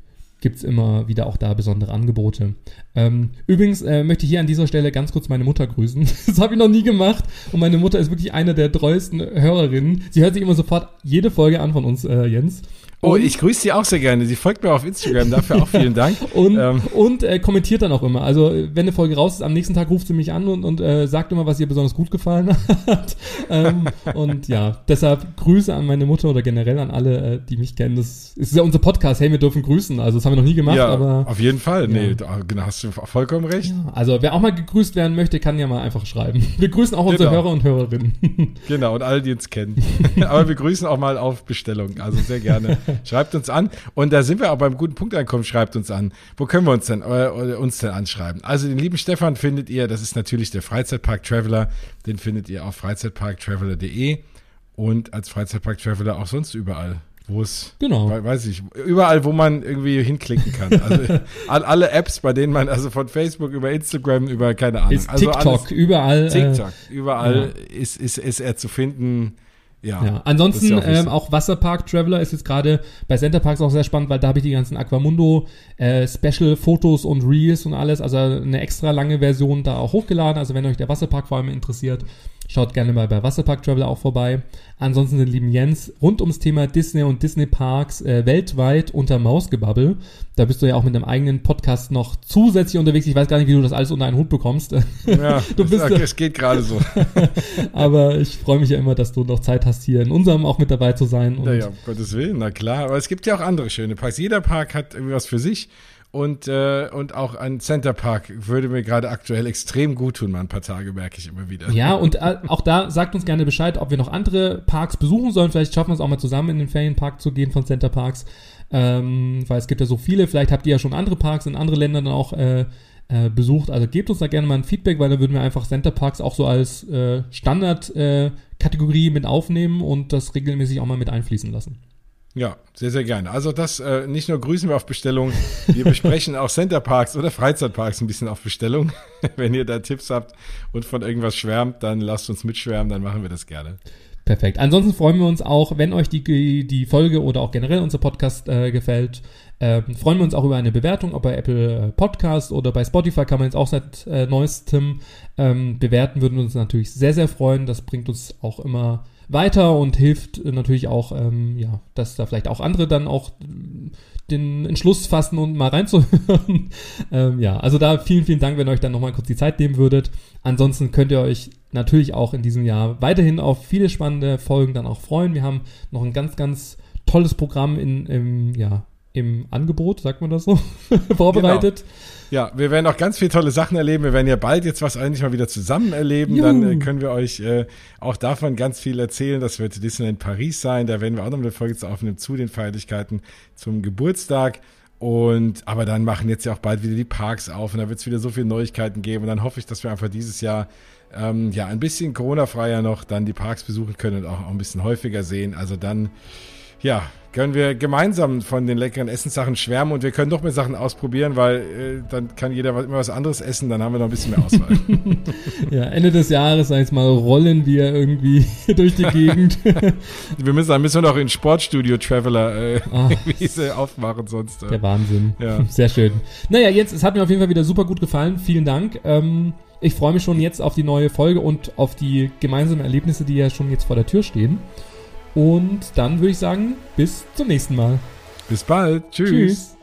gibt es immer wieder auch da besondere Angebote. Ähm, übrigens äh, möchte ich hier an dieser Stelle ganz kurz meine Mutter grüßen. Das habe ich noch nie gemacht und meine Mutter ist wirklich eine der treuesten Hörerinnen. Sie hört sich immer sofort jede Folge an von uns, äh, Jens. Oh, ich grüße sie auch sehr gerne. Sie folgt mir auf Instagram, dafür auch vielen Dank. und ähm. und äh, kommentiert dann auch immer. Also, wenn eine Folge raus ist, am nächsten Tag ruft sie mich an und, und äh, sagt immer, was ihr besonders gut gefallen hat. ähm, und ja, deshalb Grüße an meine Mutter oder generell an alle, äh, die mich kennen. Das ist ja unser Podcast. Hey, wir dürfen grüßen. Also, das haben wir noch nie gemacht, ja, aber. Auf jeden Fall. Ja. Nee, genau, hast du vollkommen recht. Ja, also, wer auch mal gegrüßt werden möchte, kann ja mal einfach schreiben. Wir grüßen auch unsere genau. Hörer und Hörerinnen. genau, und alle, die uns kennen. aber wir grüßen auch mal auf Bestellung. Also, sehr gerne. Schreibt uns an. Und da sind wir auch beim guten Punkt ankommen, schreibt uns an. Wo können wir uns denn, äh, uns denn anschreiben? Also den lieben Stefan findet ihr, das ist natürlich der Freizeitpark Traveler, den findet ihr auf freizeitparktraveler.de und als Freizeitpark Traveler auch sonst überall wo es, genau. weiß ich, überall, wo man irgendwie hinklicken kann. Also alle Apps, bei denen man, also von Facebook über Instagram, über keine Ahnung. Ist also TikTok, alles, überall. TikTok, äh, überall ja. ist, ist, ist er zu finden. Ja, ja. Ansonsten ja auch, ähm, auch, Wasserpark Traveler ist jetzt gerade bei Center Parks auch sehr spannend, weil da habe ich die ganzen Aquamundo äh, Special Fotos und Reels und alles, also eine extra lange Version da auch hochgeladen. Also wenn euch der Wasserpark vor allem interessiert, Schaut gerne mal bei Wasserpark Traveler auch vorbei. Ansonsten den lieben Jens rund ums Thema Disney und Disney Parks äh, weltweit unter Mausgebabbel. Da bist du ja auch mit einem eigenen Podcast noch zusätzlich unterwegs. Ich weiß gar nicht, wie du das alles unter einen Hut bekommst. Ja, du bist, es, es geht gerade so. aber ich freue mich ja immer, dass du noch Zeit hast, hier in unserem auch mit dabei zu sein. Und ja, ja, um Gottes Willen, na klar. Aber es gibt ja auch andere schöne Parks. Jeder Park hat irgendwas für sich. Und, äh, und auch ein Center Park würde mir gerade aktuell extrem gut tun, mal ein paar Tage, merke ich immer wieder. Ja, und äh, auch da sagt uns gerne Bescheid, ob wir noch andere Parks besuchen sollen. Vielleicht schaffen wir es auch mal zusammen in den Ferienpark zu gehen von Center Parks. Ähm, weil es gibt ja so viele. Vielleicht habt ihr ja schon andere Parks in anderen Ländern auch äh, äh, besucht. Also gebt uns da gerne mal ein Feedback, weil dann würden wir einfach Center Parks auch so als äh, Standard-Kategorie äh, mit aufnehmen und das regelmäßig auch mal mit einfließen lassen. Ja, sehr, sehr gerne. Also das äh, nicht nur grüßen wir auf Bestellung, wir besprechen auch Centerparks oder Freizeitparks ein bisschen auf Bestellung. Wenn ihr da Tipps habt und von irgendwas schwärmt, dann lasst uns mitschwärmen, dann machen wir das gerne. Perfekt. Ansonsten freuen wir uns auch, wenn euch die, die Folge oder auch generell unser Podcast äh, gefällt. Äh, freuen wir uns auch über eine Bewertung, ob bei Apple Podcast oder bei Spotify kann man jetzt auch seit äh, neuestem ähm, bewerten, würden uns natürlich sehr, sehr freuen. Das bringt uns auch immer weiter und hilft natürlich auch, ähm, ja, dass da vielleicht auch andere dann auch den Entschluss fassen und mal reinzuhören. ähm, ja, also da vielen, vielen Dank, wenn ihr euch dann nochmal kurz die Zeit nehmen würdet. Ansonsten könnt ihr euch natürlich auch in diesem Jahr weiterhin auf viele spannende Folgen dann auch freuen. Wir haben noch ein ganz, ganz tolles Programm in, im, ja, im Angebot, sagt man das so, vorbereitet. Genau. Ja, wir werden auch ganz viele tolle Sachen erleben. Wir werden ja bald jetzt was eigentlich mal wieder zusammen erleben. Juhu. Dann äh, können wir euch äh, auch davon ganz viel erzählen. Das wird Disneyland Paris sein. Da werden wir auch noch eine Folge zu aufnehmen zu den Feierlichkeiten zum Geburtstag. Und aber dann machen jetzt ja auch bald wieder die Parks auf und da wird es wieder so viele Neuigkeiten geben. Und dann hoffe ich, dass wir einfach dieses Jahr ähm, ja ein bisschen Corona-freier noch dann die Parks besuchen können und auch, auch ein bisschen häufiger sehen. Also dann ja, können wir gemeinsam von den leckeren Essenssachen schwärmen und wir können doch mehr Sachen ausprobieren, weil äh, dann kann jeder immer was anderes essen, dann haben wir noch ein bisschen mehr Auswahl. ja, Ende des Jahres, sag ich mal, rollen wir irgendwie durch die Gegend. wir müssen, dann müssen wir noch in Sportstudio Traveler äh, Wiese aufmachen sonst. Äh. Der Wahnsinn. Ja. Sehr schön. Naja, jetzt, es hat mir auf jeden Fall wieder super gut gefallen. Vielen Dank. Ähm, ich freue mich schon jetzt auf die neue Folge und auf die gemeinsamen Erlebnisse, die ja schon jetzt vor der Tür stehen. Und dann würde ich sagen, bis zum nächsten Mal. Bis bald. Tschüss. Tschüss.